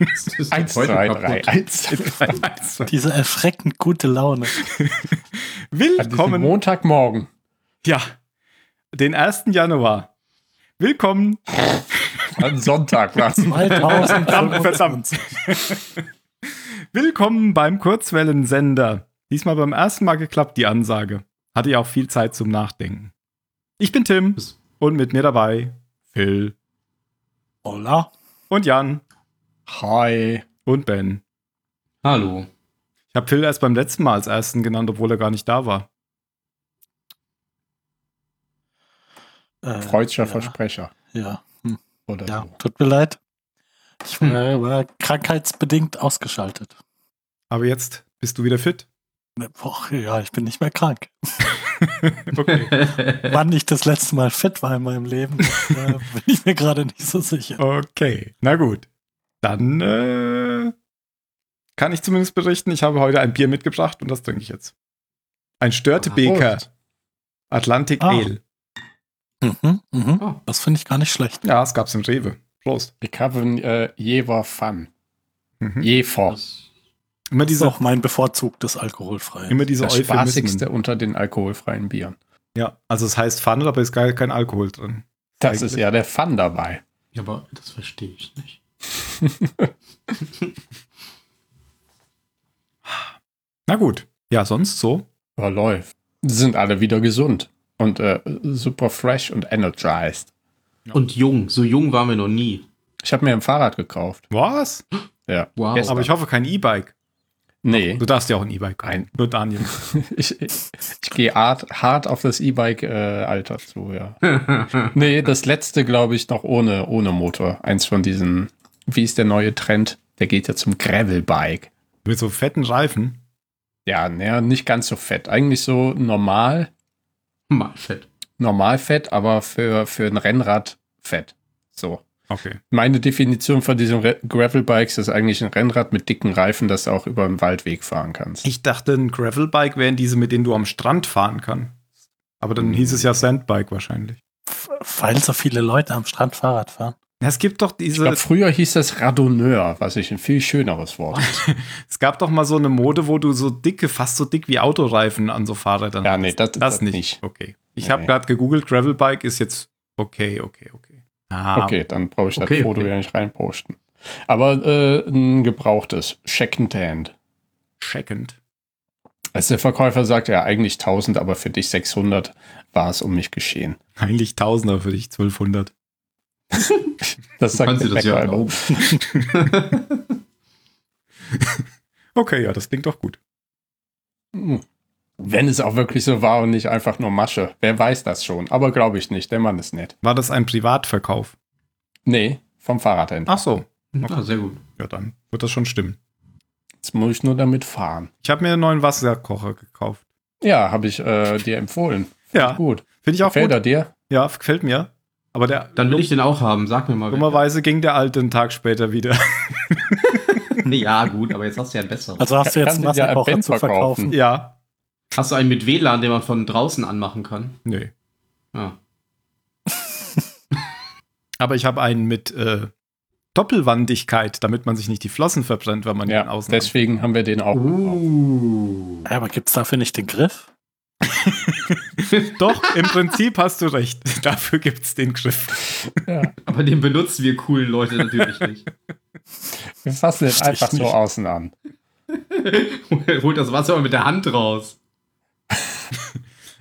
1, 2, 3, 1, 2, 3, Diese erschreckend gute Laune. Willkommen. Montagmorgen. Ja, den 1. Januar. Willkommen. An Sonntag war es. verdammt, verdammt. Willkommen beim Kurzwellensender. Diesmal beim ersten Mal geklappt, die Ansage. Hatte ja auch viel Zeit zum Nachdenken. Ich bin Tim und mit mir dabei Phil. Hola. Und Jan. Hi. Und Ben. Hallo. Ich habe Phil erst beim letzten Mal als ersten genannt, obwohl er gar nicht da war. Äh, Freudscher ja. Versprecher. Ja. Hm. Oder ja, so. tut mir leid. Ich war, war krankheitsbedingt ausgeschaltet. Aber jetzt bist du wieder fit? Och, ja, ich bin nicht mehr krank. okay. Wann ich das letzte Mal fit war in meinem Leben, das, äh, bin ich mir gerade nicht so sicher. Okay, na gut. Dann äh, kann ich zumindest berichten, ich habe heute ein Bier mitgebracht und das trinke ich jetzt. Ein Störtebeker. Atlantic ah. Ale. Mhm, mhm. Oh. Das finde ich gar nicht schlecht. Ja, es gab es im Rewe. Prost. Ich habe ein äh, Jever Fun. Mhm. Jever. Immer diese, das ist auch mein bevorzugtes alkoholfreie. Immer diese das spaßigste unter den alkoholfreien Bieren. Ja, also es heißt Fun, aber ist gar kein Alkohol drin. Das Eigentlich. ist ja der Fun dabei. Ja, aber das verstehe ich nicht. Na gut. Ja, sonst so? Ja, läuft. Sind alle wieder gesund und äh, super fresh und energized. Und jung. So jung waren wir noch nie. Ich habe mir ein Fahrrad gekauft. Was? Ja. Wow. Aber ich hoffe kein E-Bike. Nee. Du darfst ja auch ein E-Bike rein. Nur Daniel. ich, ich, ich gehe hart, hart auf das E-Bike-Alter äh, zu, ja. nee, das letzte, glaube ich, noch ohne, ohne Motor. Eins von diesen, wie ist der neue Trend? Der geht ja zum Gravel-Bike. Mit so fetten Reifen? Ja, naja, nicht ganz so fett. Eigentlich so normal. Normal fett. Normal fett, aber für, für ein Rennrad fett. So. Okay. Meine Definition von diesem Gravelbikes ist eigentlich ein Rennrad mit dicken Reifen, das du auch über einen Waldweg fahren kannst. Ich dachte, ein Gravelbike wären diese, mit denen du am Strand fahren kannst. Aber dann hieß es ja Sandbike wahrscheinlich. Weil so viele Leute am Strand Fahrrad fahren. Es gibt doch diese. Ich glaub, früher hieß das Radonneur, was ich ein viel schöneres Wort. es gab doch mal so eine Mode, wo du so dicke, fast so dick wie Autoreifen an so Fahrrädern Ja, nee, das, das, das nicht. nicht. Okay. Ich nee. habe gerade gegoogelt, Gravelbike ist jetzt okay, okay, okay. Ah, okay, dann brauche ich das okay, Foto okay. ja nicht reinposten. Aber äh, ein gebrauchtes, Second-Hand. Second. Als der Verkäufer sagt, ja, eigentlich 1000, aber für dich 600 war es um mich geschehen. Eigentlich 1000, aber für dich 1200. das sagt der das ja Okay, ja, das klingt doch gut. Hm. Wenn es auch wirklich so war und nicht einfach nur Masche. Wer weiß das schon. Aber glaube ich nicht. Der Mann ist nett. War das ein Privatverkauf? Nee, vom Fahrradhändler. Ach so. Okay. Ah, sehr gut. Ja, dann wird das schon stimmen. Jetzt muss ich nur damit fahren. Ich habe mir einen neuen Wasserkocher gekauft. Ja, habe ich äh, dir empfohlen. Find ja. Gut. Finde ich auch gefällt gut. er dir? Ja, gefällt mir. Aber der. Dann will ich den auch haben. Sag mir mal. Dummerweise ging der alte einen Tag später wieder. nee, ja, gut, aber jetzt hast du ja einen besseren. Also hast du jetzt einen Wasserkocher ja zu verkaufen? Ja. Hast du einen mit WLAN, den man von draußen anmachen kann? Nee. Ah. Aber ich habe einen mit äh, Doppelwandigkeit, damit man sich nicht die Flossen verbrennt, wenn man ja, ihn außen Deswegen hat. haben wir den auch. Uh. Ja, aber gibt es dafür nicht den Griff? Doch, im Prinzip hast du recht. Dafür gibt es den Griff. Ja. Aber den benutzen wir coolen Leute natürlich nicht. Wir fassen jetzt einfach so außen an. Holt das Wasser mal mit der Hand raus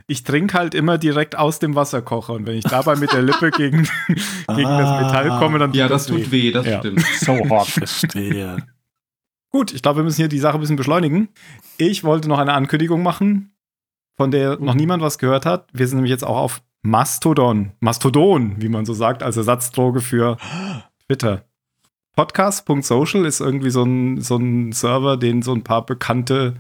ich trinke halt immer direkt aus dem Wasserkocher und wenn ich dabei mit der Lippe gegen, gegen ah, das Metall komme, dann tut Ja, das, das tut weh, weh das ja. stimmt. So hart verstehe. Gut, ich glaube, wir müssen hier die Sache ein bisschen beschleunigen. Ich wollte noch eine Ankündigung machen, von der noch niemand was gehört hat. Wir sind nämlich jetzt auch auf Mastodon. Mastodon, wie man so sagt, als Ersatzdroge für Twitter. Podcast.social ist irgendwie so ein, so ein Server, den so ein paar bekannte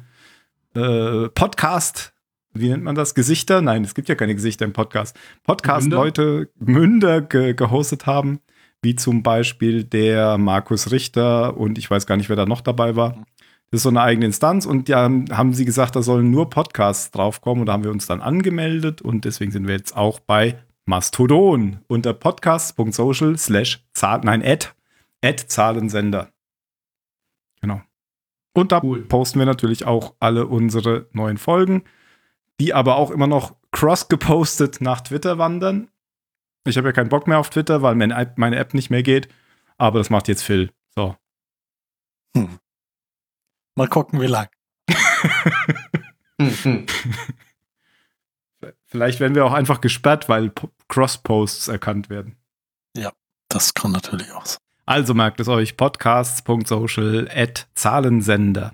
äh, Podcast wie nennt man das? Gesichter? Nein, es gibt ja keine Gesichter im Podcast. Podcast-Leute, Münder ge gehostet haben, wie zum Beispiel der Markus Richter und ich weiß gar nicht, wer da noch dabei war. Das ist so eine eigene Instanz und ja, haben sie gesagt, da sollen nur Podcasts draufkommen und da haben wir uns dann angemeldet und deswegen sind wir jetzt auch bei Mastodon unter podcast.social slash nein, at, at Zahlensender. Genau. Und da cool. posten wir natürlich auch alle unsere neuen Folgen, die aber auch immer noch cross gepostet nach Twitter wandern. Ich habe ja keinen Bock mehr auf Twitter, weil meine App nicht mehr geht. Aber das macht jetzt Phil. So. Hm. Mal gucken, wie lang. Vielleicht werden wir auch einfach gesperrt, weil Cross-Posts erkannt werden. Ja, das kann natürlich auch sein. Also merkt es euch, podcasts.social at Zahlensender.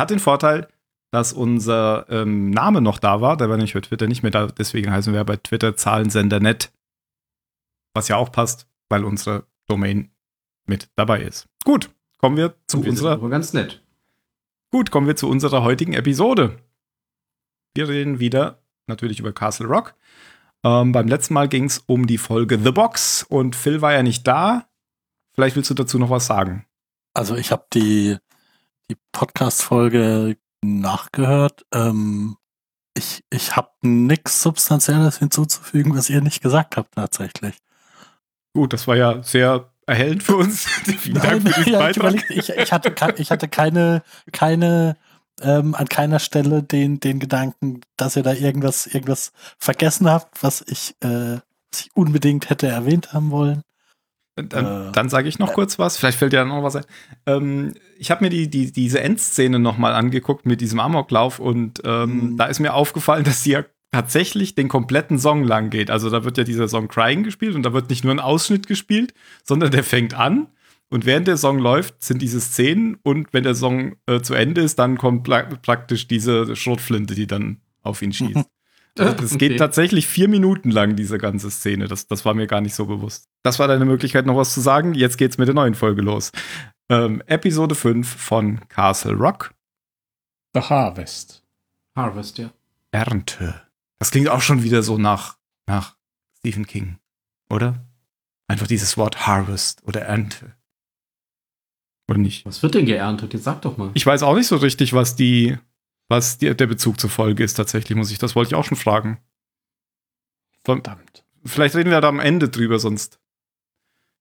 Hat den Vorteil, dass unser ähm, Name noch da war. Der war nämlich bei Twitter nicht mehr da. Deswegen heißen wir bei Twitter Zahlensender.net. Was ja auch passt, weil unsere Domain mit dabei ist. Gut, kommen wir zu wir unserer. Aber ganz nett. Gut, kommen wir zu unserer heutigen Episode. Wir reden wieder natürlich über Castle Rock. Ähm, beim letzten Mal ging es um die Folge The Box und Phil war ja nicht da. Vielleicht willst du dazu noch was sagen. Also ich habe die, die Podcast-Folge nachgehört. Ähm, ich ich habe nichts Substanzielles hinzuzufügen, was ihr nicht gesagt habt tatsächlich. Gut, das war ja sehr erhellend für uns. Vielen Dank Nein, für diesen ja, Beitrag. Ich, ich, ich, hatte, ich hatte keine, keine ähm, an keiner Stelle den, den Gedanken, dass ihr da irgendwas, irgendwas vergessen habt, was ich, äh, was ich unbedingt hätte erwähnt haben wollen. Dann, äh, dann sage ich noch äh, kurz was, vielleicht fällt dir noch was ein. Ähm, ich habe mir die, die, diese Endszene noch mal angeguckt mit diesem Amoklauf und ähm, mhm. da ist mir aufgefallen, dass sie ja tatsächlich den kompletten Song lang geht. Also da wird ja dieser Song Crying gespielt und da wird nicht nur ein Ausschnitt gespielt, sondern der fängt an und während der Song läuft, sind diese Szenen und wenn der Song äh, zu Ende ist, dann kommt pra praktisch diese Schrotflinte, die dann auf ihn schießt. Also das okay. geht tatsächlich vier Minuten lang, diese ganze Szene. Das, das war mir gar nicht so bewusst. Das war deine Möglichkeit, noch was zu sagen. Jetzt geht's mit der neuen Folge los. Ähm, Episode 5 von Castle Rock. The Harvest. Harvest, ja. Ernte. Das klingt auch schon wieder so nach, nach Stephen King, oder? Einfach dieses Wort Harvest oder Ernte. Oder nicht? Was wird denn geerntet? Jetzt sag doch mal. Ich weiß auch nicht so richtig, was die, was die, der Bezug zur Folge ist tatsächlich, muss ich. Das wollte ich auch schon fragen. Verdammt. Vielleicht reden wir da am Ende drüber, sonst.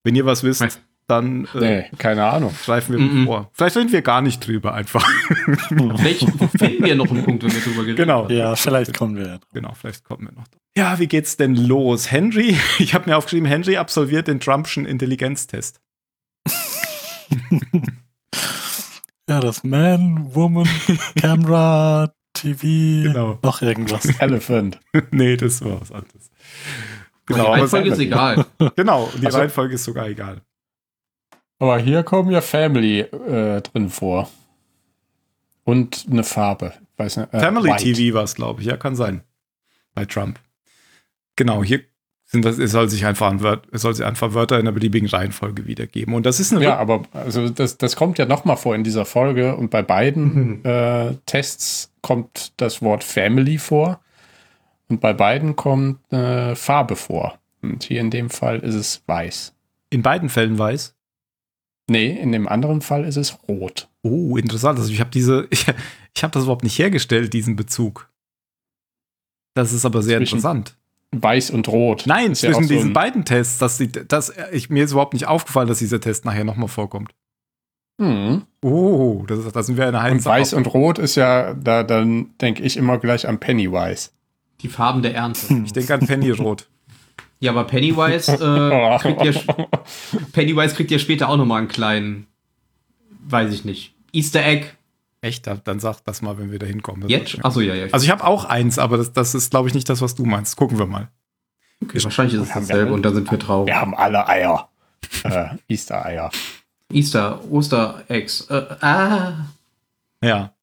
Wenn ihr was wisst, dann äh, nee, keine Ahnung. Greifen wir mm -mm. vor. Vielleicht reden wir gar nicht drüber einfach. vielleicht finden wir noch einen Punkt, wenn wir drüber reden. Genau. Ja, vielleicht kommen wir. Genau, vielleicht kommen wir noch. Ja, wie geht's denn los? Henry, ich habe mir aufgeschrieben, Henry absolviert den Trumpschen Intelligenztest. ja, das Man, Woman, Camera, TV, genau. noch irgendwas. Elephant. nee, das war was anderes. Genau, die Reihenfolge ist egal. Genau, die also, Reihenfolge ist sogar egal. Aber hier kommen ja Family äh, drin vor. Und eine Farbe. Weiß nicht, äh, Family White. TV war es, glaube ich. Ja, kann sein. Bei Trump. Genau, hier sind das, es soll sich einfach an Wörter, es soll sich einfach Wörter in der beliebigen Reihenfolge wiedergeben. Und das ist eine. Ja, aber also das, das kommt ja nochmal vor in dieser Folge und bei beiden mhm. äh, Tests kommt das Wort Family vor und bei beiden kommt äh, Farbe vor. Und hier in dem Fall ist es weiß. In beiden Fällen weiß? Nee, in dem anderen Fall ist es rot. Oh, interessant. Also ich habe diese, ich, ich habe das überhaupt nicht hergestellt, diesen Bezug. Das ist aber sehr Zwischen interessant. Weiß und Rot. Nein, ist zwischen ja diesen so beiden Tests, dass, die, dass ich, mir ist überhaupt nicht aufgefallen, dass dieser Test nachher nochmal vorkommt. Mhm. Oh, das, das sind wir eine Und Weiß und Rot ist ja, da dann denke ich immer gleich an Pennywise. Die Farben der Ernte. Ich denke an Pennyrot. Ja, aber Pennywise, äh, kriegt ja, Pennywise kriegt ja später auch nochmal einen kleinen, weiß ich nicht, Easter Egg Echt? Dann sag das mal, wenn wir da hinkommen. Jetzt? Achso, ja, ja. Also ich habe auch eins, aber das, das ist, glaube ich, nicht das, was du meinst. Gucken wir mal. Okay, wahrscheinlich ist es dasselbe und da sind wir traurig. Wir haben alle Eier. äh, Easter-Eier. Easter, Oster-Eggs. Äh, ah. Ja.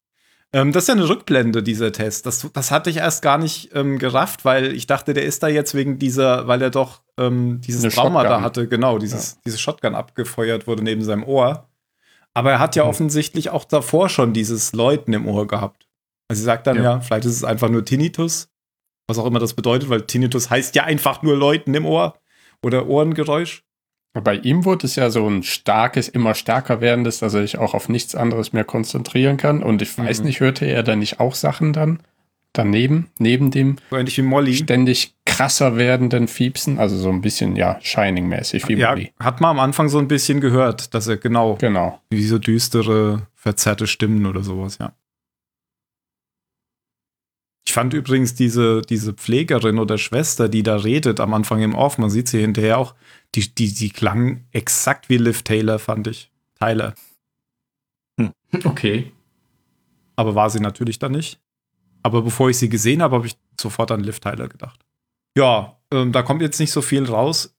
Ähm, das ist ja eine Rückblende, dieser Test. Das, das hatte ich erst gar nicht ähm, gerafft, weil ich dachte, der ist da jetzt wegen dieser, weil er doch ähm, dieses eine Trauma Shotgun. da hatte, genau, dieses, ja. diese Shotgun abgefeuert wurde neben seinem Ohr. Aber er hat ja mhm. offensichtlich auch davor schon dieses Läuten im Ohr gehabt. Also sie sagt dann ja. ja, vielleicht ist es einfach nur Tinnitus, was auch immer das bedeutet, weil Tinnitus heißt ja einfach nur Läuten im Ohr oder Ohrengeräusch. Bei ihm wurde es ja so ein starkes, immer stärker werdendes, dass er sich auch auf nichts anderes mehr konzentrieren kann. Und ich weiß Mhm. nicht, hörte er da nicht auch Sachen dann daneben, neben dem So ähnlich wie Molly. ständig krasser werdenden Fiepsen? Also so ein bisschen, ja, Shining-mäßig wie Ja, Molly. hat man am Anfang so ein bisschen gehört, dass er genau Genau. wie so düstere, verzerrte Stimmen oder sowas, ja. Ich fand übrigens diese, diese Pflegerin oder Schwester, die da redet am Anfang im Off, man sieht sie hinterher auch, die, die, die klang exakt wie Liv Taylor, fand ich. Tyler. Okay. Aber war sie natürlich dann nicht. Aber bevor ich sie gesehen habe, habe ich sofort an Liv Tyler gedacht. Ja, ähm, da kommt jetzt nicht so viel raus.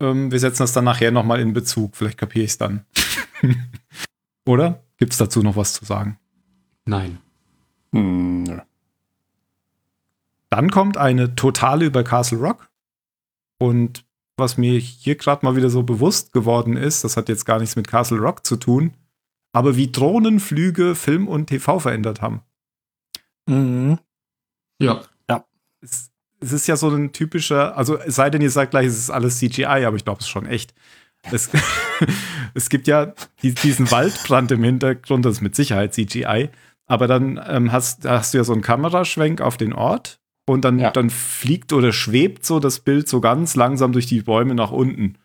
Ähm, wir setzen das dann nachher nochmal in Bezug. Vielleicht kapiere ich es dann. Oder? Gibt es dazu noch was zu sagen? Nein. Hm, nö. Dann kommt eine totale über Castle Rock. Und was mir hier gerade mal wieder so bewusst geworden ist, das hat jetzt gar nichts mit Castle Rock zu tun, aber wie Drohnenflüge Film und TV verändert haben. Mhm. Ja. Es, es ist ja so ein typischer, also es sei denn, ihr sagt gleich, es ist alles CGI, aber ich glaube, es ist schon echt. Es, es gibt ja die, diesen Waldbrand im Hintergrund, das ist mit Sicherheit CGI, aber dann ähm, hast, hast du ja so einen Kameraschwenk auf den Ort und dann, Ja. dann fliegt oder schwebt so das Bild so ganz langsam durch die Bäume nach unten.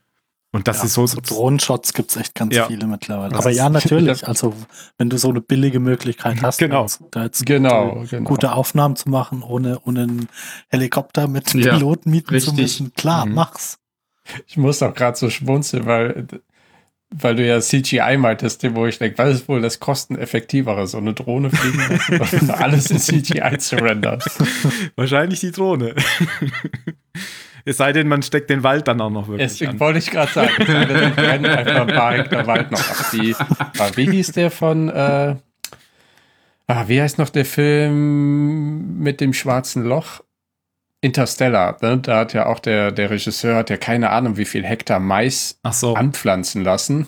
Und das ja, ist so, so Drohnenshots gibt es echt ganz Ja. viele mittlerweile. Aber ja, natürlich. Also, wenn du so eine billige Möglichkeit hast, Genau. da jetzt, Genau, gute, genau. gute Aufnahmen zu machen, ohne, ohne einen Helikopter mit Ja, Piloten mieten zu richtig. müssen, klar, Mhm. mach's. Ich muss auch gerade so schmunzeln, weil, weil du ja CGI meintest, wo ich denke, was ist wohl das kosteneffektivere, so eine Drohne fliegen lassen alles in CGI zu rendern? wahrscheinlich die Drohne. es sei denn, man steckt den Wald dann auch noch wirklich Deswegen an. wollte ich gerade sagen, es sei denn, brennen einfach ein paar Hektar Wald noch ab. Die, ah, wie hieß der von, äh, ah, wie heißt noch der Film mit dem schwarzen Loch? Interstellar, ne? da hat ja auch der, der Regisseur hat ja keine Ahnung, wie viel Hektar Mais Ach so. anpflanzen lassen,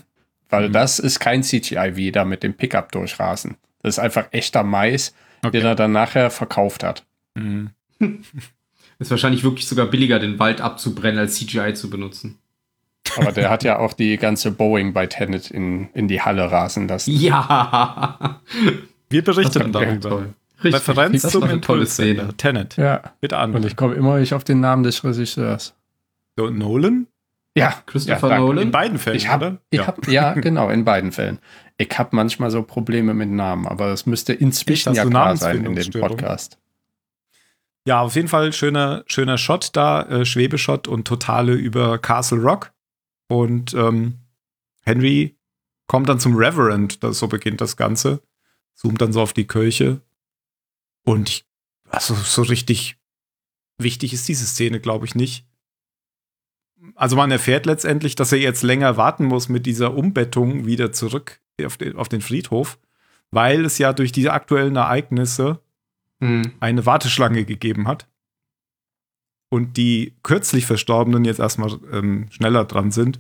weil Mhm. das ist kein CGI, wie da mit dem Pickup durchrasen. Das ist einfach echter Mais, Okay. den er dann nachher verkauft hat. Mhm. Ist wahrscheinlich wirklich sogar billiger, den Wald abzubrennen, als CGI zu benutzen. Aber der hat ja auch die ganze Boeing bei Tenet in, in die Halle rasen lassen. Ja. Wir war darüber. toll. Richtig. Referenz das zum eine tolle. Szene. Tenet. Ja, Bitte an. und ich komme immer nicht auf den Namen des Regisseurs. So, Nolan? Ja, Christopher ja. Nolan? In beiden Fällen, Ich hab, oder? ich ja. hab, ja, genau, in beiden Fällen. Ich habe manchmal so Probleme mit Namen, aber das müsste inzwischen Echt? ja du klar sein in dem? Podcast. ja, auf jeden Fall schöner, schöner Shot da, äh, Schwebeshot und totale über Castle Rock. Und ähm, Henry kommt dann zum Reverend, das, so beginnt das Ganze. Zoomt dann so auf die Kirche. Und ich, also so richtig wichtig ist diese Szene, glaube ich, nicht. Also man erfährt letztendlich, dass er jetzt länger warten muss mit dieser Umbettung wieder zurück auf den, auf den Friedhof, weil es ja durch diese aktuellen Ereignisse Hm. eine Warteschlange gegeben hat und die kürzlich Verstorbenen jetzt erstmal ähm, schneller dran sind.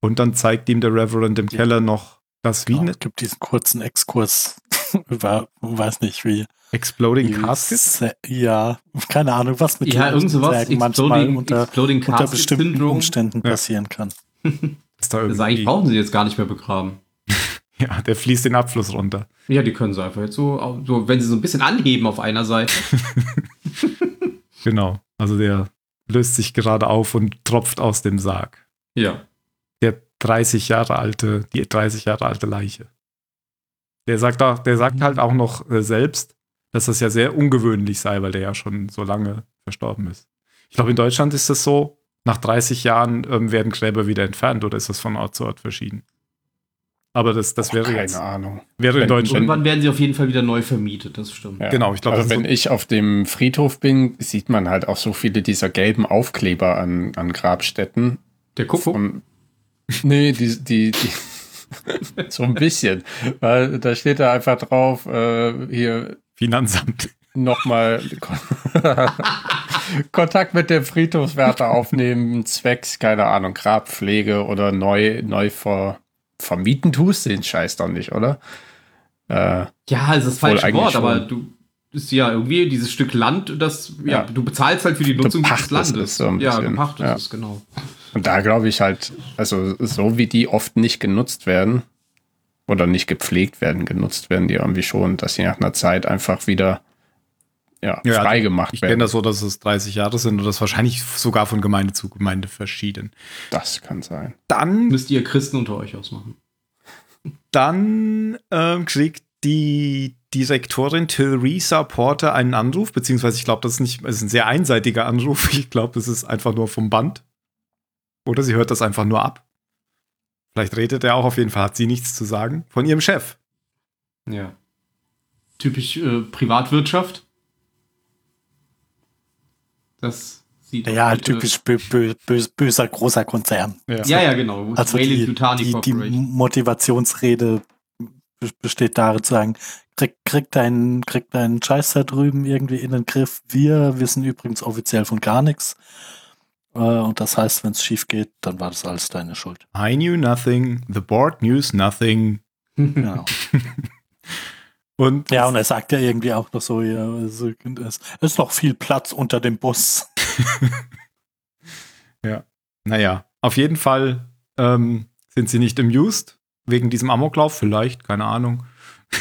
Und dann zeigt ihm der Reverend im Ja. Keller noch das Genau, eine es gibt diesen kurzen Exkurs über, weiß nicht wie. Exploding wie Casket. Se- Ja, keine Ahnung, was mit Ja, den irgend sowas. Manchmal Exploding, unter, Exploding unter bestimmten Syndrom. Umständen Ja. passieren kann. Ist da Also eigentlich brauchen sie jetzt gar nicht mehr begraben. ja, der fließt den Abfluss runter. Ja, die können sie einfach jetzt so, so, wenn sie so ein bisschen anheben auf einer Seite. Genau. Also der löst sich gerade auf und tropft aus dem Sarg. Ja. Der 30 Jahre alte, die 30 Jahre alte Leiche. Der sagt, auch, der sagt halt auch noch äh, selbst, dass das ja sehr ungewöhnlich sei, weil der ja schon so lange verstorben ist. Ich glaube, in Deutschland ist das so, nach 30 Jahren ähm, werden Gräber wieder entfernt oder ist das von Ort zu Ort verschieden? Aber das, das wäre Keine jetzt, Ahnung. wäre in Wenn- Deutschland. Irgendwann werden sie auf jeden Fall wieder neu vermietet, das stimmt. Ja. Genau, ich glaube, also wenn so- ich auf dem Friedhof bin, sieht man halt auch so viele dieser gelben Aufkleber an, an Grabstätten. Der Kuckuck. Von, nee, die, die, die so ein bisschen. Weil da steht da einfach drauf, äh, hier Finanzamt. nochmal Kontakt mit dem Friedhofswärter aufnehmen, zwecks, keine Ahnung, Grabpflege oder neu, neu ver, vermieten tust den Scheiß doch nicht, oder? Äh, Ja, also das falsche Wort, aber schon. du ist ja irgendwie dieses Stück Land, das, ja, Ja. du bezahlst halt für die Nutzung des Landes. es so ein ja, bisschen, gepachtet ja. ist, genau. Und da glaube ich halt, also so wie die oft nicht genutzt werden oder nicht gepflegt werden, genutzt werden die irgendwie schon, dass sie nach einer Zeit einfach wieder ja, Ja, frei gemacht Ich werden. kenne das so, dass es 30 Jahre sind und das wahrscheinlich sogar von Gemeinde zu Gemeinde verschieden. Das kann sein. Dann, Müsst ihr Christen unter euch ausmachen. dann ähm, kriegt die Direktorin Theresa Porter einen Anruf, beziehungsweise ich glaube, das ist nicht, es ist ein sehr einseitiger Anruf. Ich glaube, das ist einfach nur vom Band. Oder sie hört das einfach nur ab. Vielleicht redet er auch, auf jeden Fall hat sie nichts zu sagen. Von ihrem Chef. Ja. Typisch äh, Privatwirtschaft. Das sieht. Ja, halt typisch bö bö bö böser großer Konzern. Ja, ja, genau. Also die, die, die. Motivationsrede be- besteht darin zu sagen, krieg, krieg deinen krieg deinen Scheiß da drüben irgendwie in den Griff. Wir wissen übrigens offiziell von gar nichts. Äh, Und das heißt, wenn es schief geht, dann war das alles deine Schuld. I knew nothing, the board knew nothing. Genau. Und Ja, und er sagt ja irgendwie auch noch so, ja, also, es ist noch viel Platz unter dem Bus. Naja, auf jeden Fall ähm, sind sie nicht amused wegen diesem Amoklauf, vielleicht, keine Ahnung.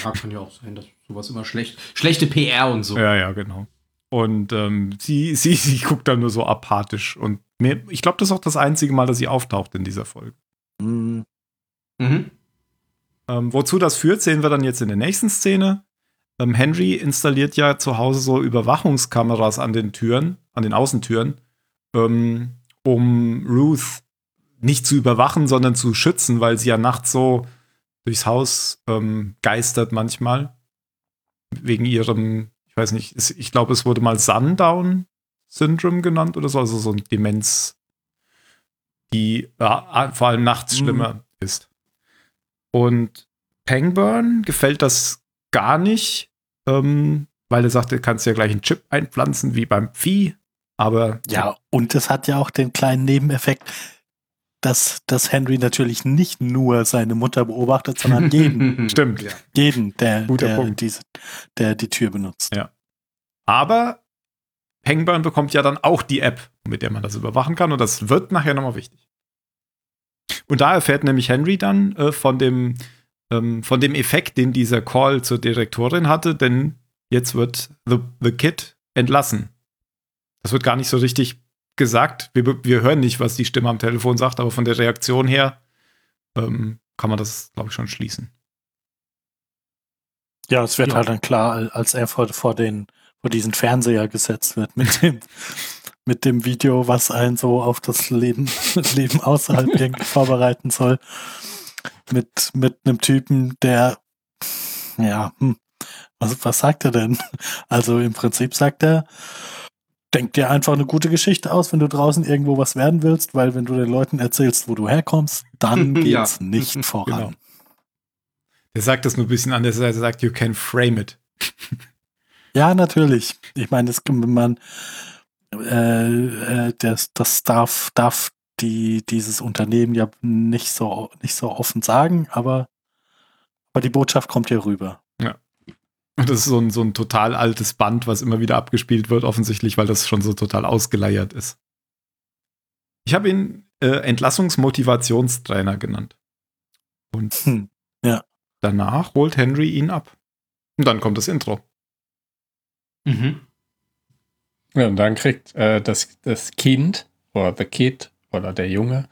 Ja, kann ja auch sein, dass sowas immer schlecht. Schlechte PR und so. Ja, ja, genau. Und ähm, sie, sie, sie guckt dann nur so apathisch. Und mir, ich glaube, das ist auch das einzige Mal, dass sie auftaucht in dieser Folge. Hm, Mhm. Ähm, wozu das führt, sehen wir dann jetzt in der nächsten Szene. Ähm, Henry installiert ja zu Hause so Überwachungskameras an den Türen, an den Außentüren, ähm, um Ruth nicht zu überwachen, sondern zu schützen, weil sie ja nachts so durchs Haus ähm, geistert manchmal. Wegen ihrem, ich weiß nicht, ich glaube, es wurde mal Sundown-Syndrom genannt oder so, also so ein Demenz, die äh, vor allem nachts Mhm. schlimmer ist. Und Pangburn gefällt das gar nicht, ähm, weil er sagte, kannst ja gleich einen Chip einpflanzen wie beim Vieh. Aber Ja, und es hat ja auch den kleinen Nebeneffekt, dass, dass Henry natürlich nicht nur seine Mutter beobachtet, sondern jeden, stimmt. Ja. jeden, der, Guter der, diese, der die Tür benutzt. Ja. Aber Pangburn bekommt ja dann auch die App, mit der man das überwachen kann. Und das wird nachher nochmal wichtig. Und da erfährt nämlich Henry dann äh, von, dem, ähm, von dem Effekt, den dieser Call zur Direktorin hatte, denn jetzt wird The, the Kid entlassen. Das wird gar nicht so richtig gesagt. Wir, wir hören nicht, was die Stimme am Telefon sagt, aber von der Reaktion her ähm, kann man das, glaube ich, schon schließen. Ja, es wird Ja. halt dann klar, als er vor, vor, den, vor diesen Fernseher gesetzt wird mit dem, mit dem Video, was einen so auf das Leben, Leben außerhalb irgendwie vorbereiten soll. Mit, mit einem Typen, der, ja, hm, was, was sagt er denn? Also im Prinzip sagt er, denk dir einfach eine gute Geschichte aus, wenn du draußen irgendwo was werden willst, weil wenn du den Leuten erzählst, wo du herkommst, dann Ja. geht's nicht voran. Genau. Der sagt das nur ein bisschen anders. Er sagt, you can frame it. Ja, natürlich. Ich meine, das kann man, äh, äh, das, das darf, darf die, dieses Unternehmen ja nicht so, nicht so offen sagen, aber, aber die Botschaft kommt hier rüber. Und das ist so ein, so ein total altes Band, was immer wieder abgespielt wird, offensichtlich, weil das schon so total ausgeleiert ist. Ich habe ihn äh, Entlassungsmotivationstrainer genannt. Und Hm. danach holt Henry ihn ab. Und dann kommt das Intro. Mhm. Ja, und dann kriegt äh, das, das Kind oder the Kid oder der Junge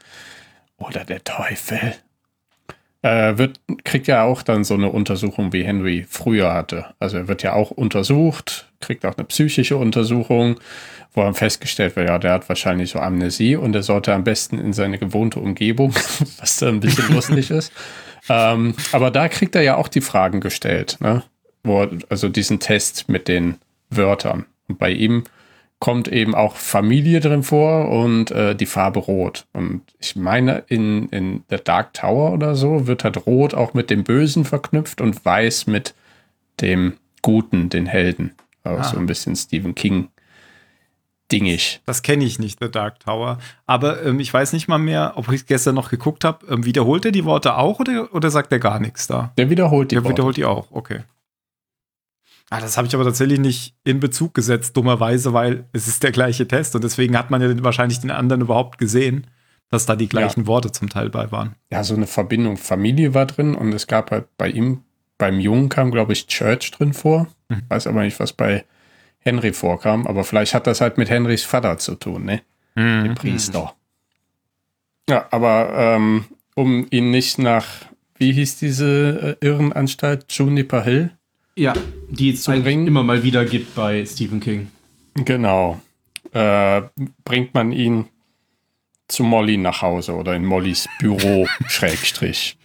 oder der Teufel äh, wird, kriegt ja auch dann so eine Untersuchung, wie Henry früher hatte. Also er wird ja auch untersucht, kriegt auch eine psychische Untersuchung, wo dann festgestellt wird, ja, der hat wahrscheinlich so Amnesie und er sollte am besten in seine gewohnte Umgebung, was dann ein bisschen lustig ist. Ähm, aber da kriegt er ja auch die Fragen gestellt, ne? Wo, also diesen Test mit den Wörtern. Und bei ihm kommt eben auch Familie drin vor und äh, die Farbe Rot. Und ich meine, in, in The Dark Tower oder so wird halt Rot auch mit dem Bösen verknüpft und Weiß mit dem Guten, den Helden. Also Ah. so ein bisschen Stephen King dingig. Das kenne ich nicht, The Dark Tower. Aber ähm, ich weiß nicht mal mehr, ob ich gestern noch geguckt habe. Ähm, wiederholt er die Worte auch oder, oder sagt er gar nichts da? Der wiederholt die Der Worte. wiederholt die auch, okay. Ah, das habe ich aber tatsächlich nicht in Bezug gesetzt, dummerweise, weil es ist der gleiche Test und deswegen hat man ja wahrscheinlich den anderen überhaupt gesehen. dass da die gleichen ja. Worte zum Teil bei waren. Ja, so eine Verbindung Familie war drin und es gab halt bei ihm, beim Jungen kam, glaube ich, Church drin vor. Mhm. Weiß aber nicht, was bei Henry vorkam, aber vielleicht hat das halt mit Henrys Vater zu tun, ne? Mhm. Dem Priester. Ja, aber ähm, um ihn nicht nach, wie hieß diese äh, Irrenanstalt, Juniper Hill? Ja, die es eigentlich immer mal wieder gibt bei Stephen King. Genau. Äh, bringt man ihn zu Molly nach Hause oder in Mollys Büro, Schrägstrich,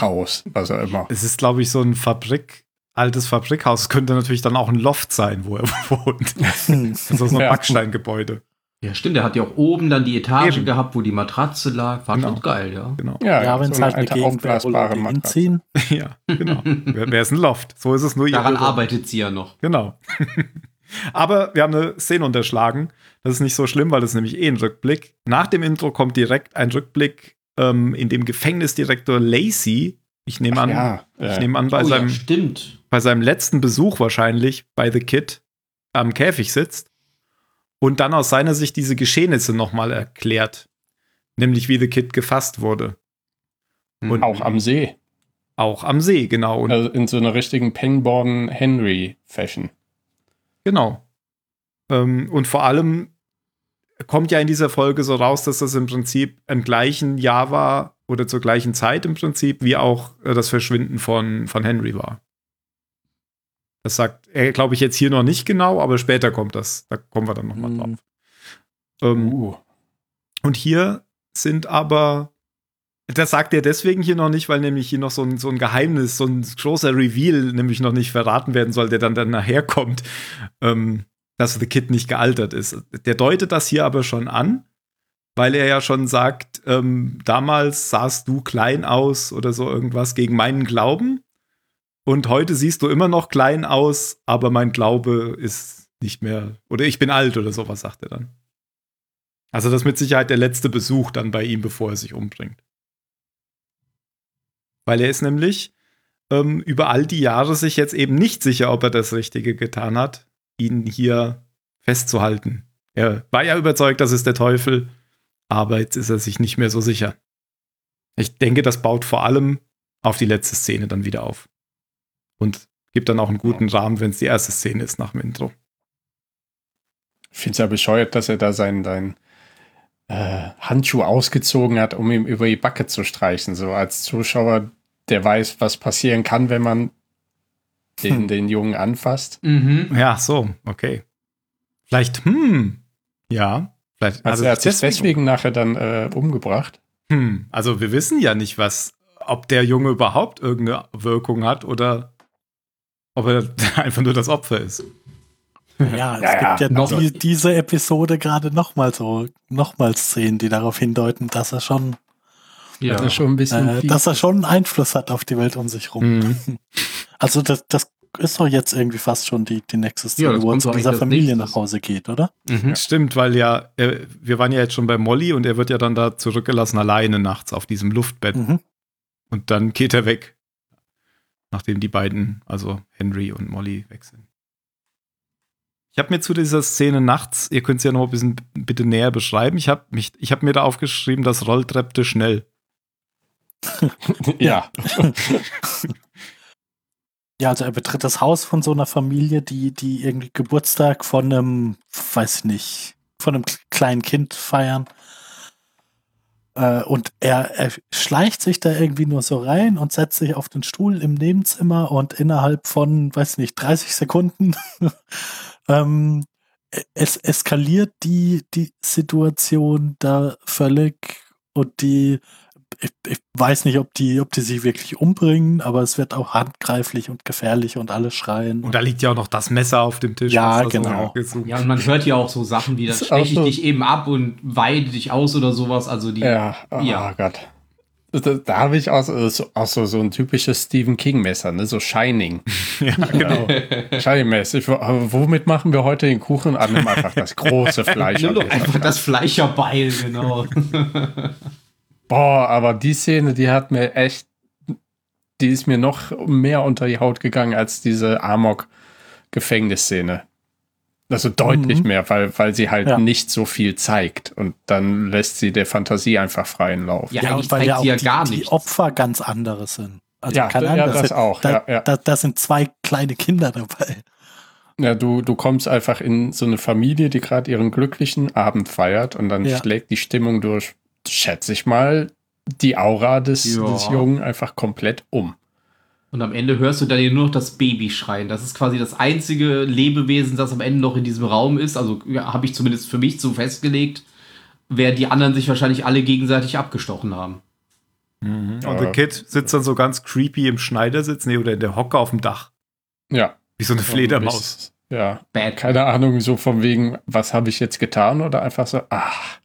Haus, was auch immer. Es ist, glaube ich, so ein Fabrik, altes Fabrikhaus. Es könnte natürlich dann auch ein Loft sein, wo er wohnt. also so ein ja. Backsteingebäude. Ja, stimmt. Er hat ja auch oben dann die Etage Eben. gehabt, wo die Matratze lag. War genau. schon geil, ja. Genau. Ja, ja wenn es so halt eine Gegend wäre, hinziehen. ja, genau. Wer ist ein Loft? So ist es nur. Daran arbeitet sie ja noch. Genau. Aber wir haben eine Szene unterschlagen. Das ist nicht so schlimm, weil das ist nämlich eh ein Rückblick. Nach dem Intro kommt direkt ein Rückblick, ähm, in dem Gefängnisdirektor Lacey, ich nehme an, ja, ich nehme an, bei, oh, seinem, ja, bei seinem letzten Besuch wahrscheinlich bei The Kid am Käfig sitzt und dann aus seiner Sicht diese Geschehnisse nochmal erklärt. Nämlich wie The Kid gefasst wurde. Und auch am See. Auch am See, genau. Und also in so einer richtigen Pengborn Henry-Fashion. Genau. Ähm, und vor allem kommt ja in dieser Folge so raus, dass das im Prinzip im gleichen Jahr war oder zur gleichen Zeit im Prinzip, wie auch äh, das Verschwinden von, von Henry war. Das sagt er, glaube ich, jetzt hier noch nicht genau, aber später kommt das. Da kommen wir dann nochmal mhm. drauf. Ähm, uh. Und hier sind aber, das sagt er deswegen hier noch nicht, weil nämlich hier noch so ein, so ein Geheimnis, so ein großer Reveal nämlich noch nicht verraten werden soll, der dann, dann nachher kommt, ähm, dass The Kid nicht gealtert ist. Der deutet das hier aber schon an, weil er ja schon sagt, ähm, damals sahst du klein aus oder so irgendwas gegen meinen Glauben. Und heute siehst du immer noch klein aus, aber mein Glaube ist nicht mehr, oder ich bin alt oder sowas, sagt er dann. Also das ist mit Sicherheit der letzte Besuch dann bei ihm, bevor er sich umbringt. Weil er ist nämlich ähm, über all die Jahre sich jetzt eben nicht sicher, ob er das Richtige getan hat, ihn hier festzuhalten. Er war ja überzeugt, das ist der Teufel, aber jetzt ist er sich nicht mehr so sicher. Ich denke, das baut vor allem auf die letzte Szene dann wieder auf und gibt dann auch einen guten Rahmen, wenn es die erste Szene ist nach dem Intro. Ich finde es ja bescheuert, dass er da seinen, seinen äh, Handschuh ausgezogen hat, um ihm über die Backe zu streichen. So als Zuschauer, der weiß, was passieren kann, wenn man den, hm. den Jungen anfasst. Mhm. Ja, so, okay. Vielleicht, hm, ja. Vielleicht, also, also er hat sich deswegen nachher dann äh, umgebracht. Hm, also wir wissen ja nicht, was, ob der Junge überhaupt irgendeine Wirkung hat oder ob er einfach nur das Opfer ist. Ja, es ja, gibt ja, noch die, diese Episode gerade nochmal so, nochmal Szenen, die darauf hindeuten, dass er schon, ja. dass, er schon ein bisschen äh, dass er schon einen Einfluss hat auf die Welt um sich rum. Mhm. Also das, das ist doch jetzt irgendwie fast schon die, die nächste Szene, ja, wo er zu dieser Familie nach Hause geht, oder? Mhm. Ja. Stimmt, weil ja, er, wir waren ja jetzt schon bei Molly und er wird ja dann da zurückgelassen alleine nachts auf diesem Luftbett. Mhm. Und dann geht er weg nachdem die beiden, also Henry und Molly, weg sind. Ich habe mir zu dieser Szene nachts, ihr könnt es ja noch ein bisschen bitte näher beschreiben. Ich habe hab mir da aufgeschrieben, das Rolltreppte schnell. ja. ja, also er betritt das Haus von so einer Familie, die, die irgendwie Geburtstag von einem, weiß ich nicht, von einem kleinen Kind feiern. Äh, und er, er schleicht sich da irgendwie nur so rein und setzt sich auf den Stuhl im Nebenzimmer und innerhalb von, weiß nicht, 30 Sekunden ähm, es eskaliert die, die Situation da völlig und die ich, ich, weiß nicht, ob die, ob die sich wirklich umbringen, aber es wird auch handgreiflich und gefährlich und alle schreien. Und da liegt ja auch noch das Messer auf dem Tisch. Ja, genau. So ja, und man hört ja auch so Sachen wie, das steche ich so dich eben ab und weide dich aus oder sowas. Also die. Ja, oh, ja. Gott. Da, da habe ich auch, so, auch so, so ein typisches Stephen King-Messer, ne? so Shining. ja, genau. Shining-mäßig. Womit machen wir heute den Kuchen an? Nimm einfach das große Fleisch. Nimm doch einfach das Fleischerbeil, genau. Boah, aber die Szene, die hat mir echt, die ist mir noch mehr unter die Haut gegangen als diese Amok-Gefängnisszene. Also deutlich mhm. mehr, weil, weil sie halt ja. nicht so viel zeigt und dann lässt sie der Fantasie einfach freien Lauf. Ja, ja und weil ja auch die, gar die Opfer ganz andere sind. Also ja, keine ja, das, das auch. Da, ja, ja. Da, da, sind zwei kleine Kinder dabei. Ja, du, du kommst einfach in so eine Familie, die gerade ihren glücklichen Abend feiert und dann ja. schlägt die Stimmung durch, schätze ich mal, die Aura des, des Jungen einfach komplett um. Und am Ende hörst du dann nur noch das Baby schreien. Das ist quasi das einzige Lebewesen, das am Ende noch in diesem Raum ist. Also ja, habe ich zumindest für mich so festgelegt, wer die anderen sich wahrscheinlich alle gegenseitig abgestochen haben. Mhm. Und der Kid sitzt dann so ganz creepy im Schneidersitz, nee, oder in der Hocke auf dem Dach. Ja. Wie so eine Fledermaus. Ja. Bad. Keine Ahnung, so von wegen, was habe ich jetzt getan? Oder einfach so, ach,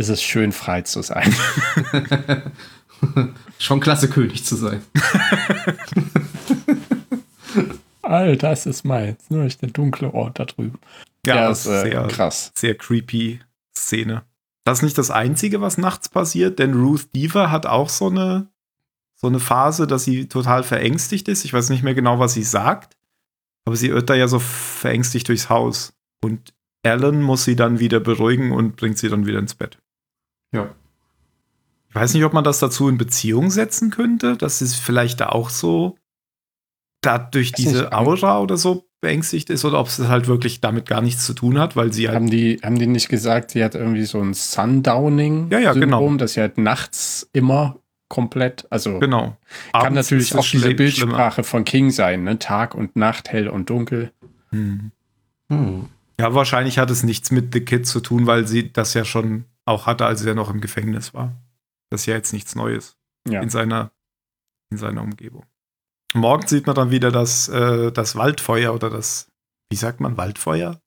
ist es schön frei zu sein. Schon klasse, König zu sein. All das ist meins. Nur ist der dunkle Ort da drüben. Ja, ja das ist äh, sehr krass. Sehr creepy Szene. Das ist nicht das Einzige, was nachts passiert, denn Ruth Deaver hat auch so eine, so eine Phase, dass sie total verängstigt ist. Ich weiß nicht mehr genau, was sie sagt, aber sie irrt da ja so verängstigt durchs Haus. Und Alan muss sie dann wieder beruhigen und bringt sie dann wieder ins Bett. Ja. Ich weiß nicht, ob man das dazu in Beziehung setzen könnte, dass es vielleicht da auch so dadurch diese Aura oder so beängstigt ist oder ob es halt wirklich damit gar nichts zu tun hat, weil sie halt. Haben die, haben die nicht gesagt, sie hat irgendwie so ein Sundowning-Syndrom, ja, ja, genau. dass sie halt nachts immer komplett, also genau. kann Abends natürlich auch diese Bildsprache schlimmer. von King sein, ne? Tag und Nacht, hell und dunkel. Hm. Hm. Ja, wahrscheinlich hat es nichts mit The Kid zu tun, weil sie das ja schon auch hatte, als er noch im Gefängnis war. Das ist ja jetzt nichts Neues ja. in, seiner, in seiner Umgebung. Morgen sieht man dann wieder das, äh, das Waldfeuer oder das, wie sagt man, Waldfeuer?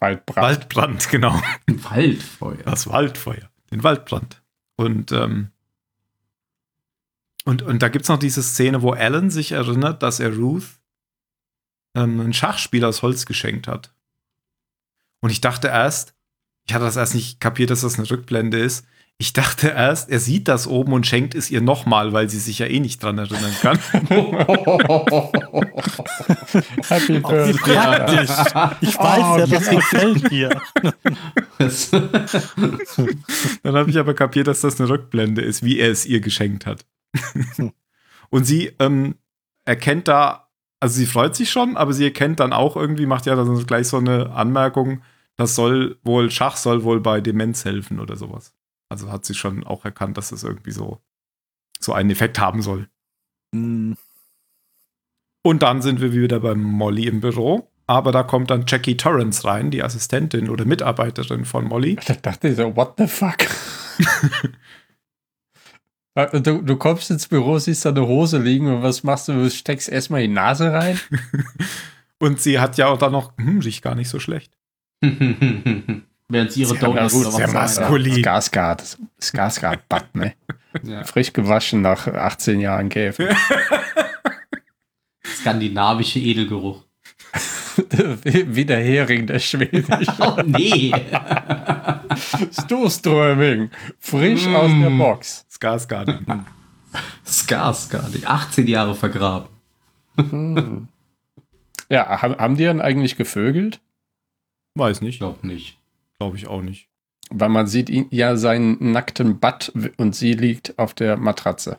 Waldbrand. Waldbrand, genau. Waldfeuer. Das Waldfeuer. Den Waldbrand. Und, ähm, und, und da gibt es noch diese Szene, wo Alan sich erinnert, dass er Ruth ähm, ein Schachspiel aus Holz geschenkt hat. Und ich dachte erst, ich hatte das erst nicht kapiert, dass das eine Rückblende ist. Ich dachte erst, er sieht das oben und schenkt es ihr nochmal, weil sie sich ja eh nicht dran erinnern kann. Happy Birthday. Ich weiß oh, ja, das gefällt dir. Dann habe ich aber kapiert, dass das eine Rückblende ist, wie er es ihr geschenkt hat. und sie ähm, erkennt da, also sie freut sich schon, aber sie erkennt dann auch irgendwie, macht ja dann gleich so eine Anmerkung, das soll wohl, Schach soll wohl bei Demenz helfen oder sowas. Also hat sie schon auch erkannt, dass das irgendwie so, so einen Effekt haben soll. Mhm. Und dann sind wir wieder bei Molly im Büro. Aber da kommt dann Jackie Torrance rein, die Assistentin oder Mitarbeiterin von Molly. Da dachte ich so, what the fuck? du, du kommst ins Büro, siehst da eine Hose liegen und was machst du? Du steckst erstmal die Nase rein. und sie hat ja auch dann noch, hm, riecht gar nicht so schlecht. Während sie ihre sehr Donuts gut, sehr maskulin. Skarsgård, Skarsgård-Butt, ne? ja. Frisch gewaschen nach 18 Jahren Käfer. Skandinavische Edelgeruch. Wie der Hering, der schwedisch. oh nee. Stoßströming. Frisch mm. aus der Box. Skarsgård. Skarsgård. 18 Jahre vergraben. Hm. ja, haben die dann eigentlich gevögelt? Weiß nicht. Glaub nicht. Glaube ich auch nicht. Weil man sieht ihn ja seinen nackten Butt und sie liegt auf der Matratze.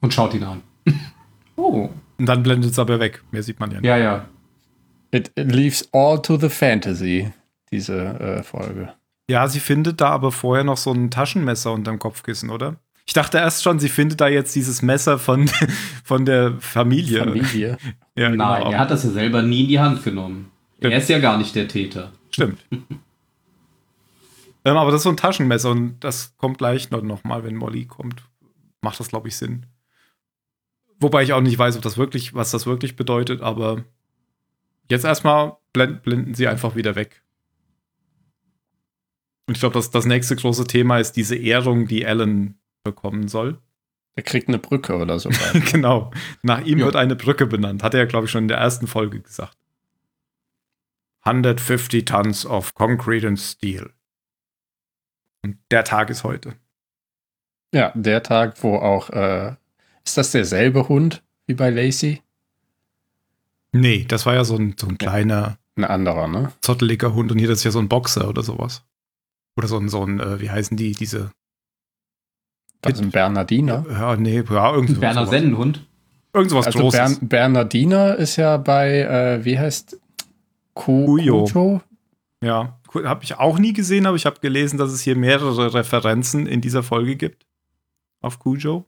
Und schaut ihn an. oh. Und dann blendet es aber weg. Mehr sieht man ja nicht. Ja, ja. It, leaves all to the fantasy, diese äh, Folge. Ja, sie findet da aber vorher noch so ein Taschenmesser unterm Kopfkissen, oder? Ich dachte erst schon, sie findet da jetzt dieses Messer von, von der Familie. Familie? ja, Nein, genau. er hat das ja selber nie in die Hand genommen. Stimmt. Er ist ja gar nicht der Täter. Stimmt. ähm, aber das ist so ein Taschenmesser und das kommt gleich noch mal, wenn Molly kommt. Macht das, glaube ich, Sinn. Wobei ich auch nicht weiß, ob das wirklich, was das wirklich bedeutet, aber jetzt erstmal blend, blenden sie einfach wieder weg. Und ich glaube, das, das nächste große Thema ist diese Ehrung, die Alan bekommen soll. Er kriegt eine Brücke oder so. genau. Nach ihm jo. wird eine Brücke benannt. Hat er ja, glaube ich, schon in der ersten Folge gesagt. 150 Tons of Concrete and Steel. Und der Tag ist heute. Ja, der Tag, wo auch, äh, ist das derselbe Hund wie bei Lacey? Nee, das war ja so ein, so ein kleiner, ein anderer, ne? zotteliger Hund und hier das ist ja so ein Boxer oder sowas. Oder so ein, so ein, äh, wie heißen die, diese, Das ist ein Bernardiner. ja, nee, ja, irgendwie so- Berner. Sennenhund. Irgend sowas Also Großes. Bern, Bernardiner ist ja bei, äh, wie heißt Ku- Cujo. Cujo? Ja, habe ich auch nie gesehen, aber ich habe gelesen, dass es hier mehrere Referenzen in dieser Folge gibt. Auf Cujo.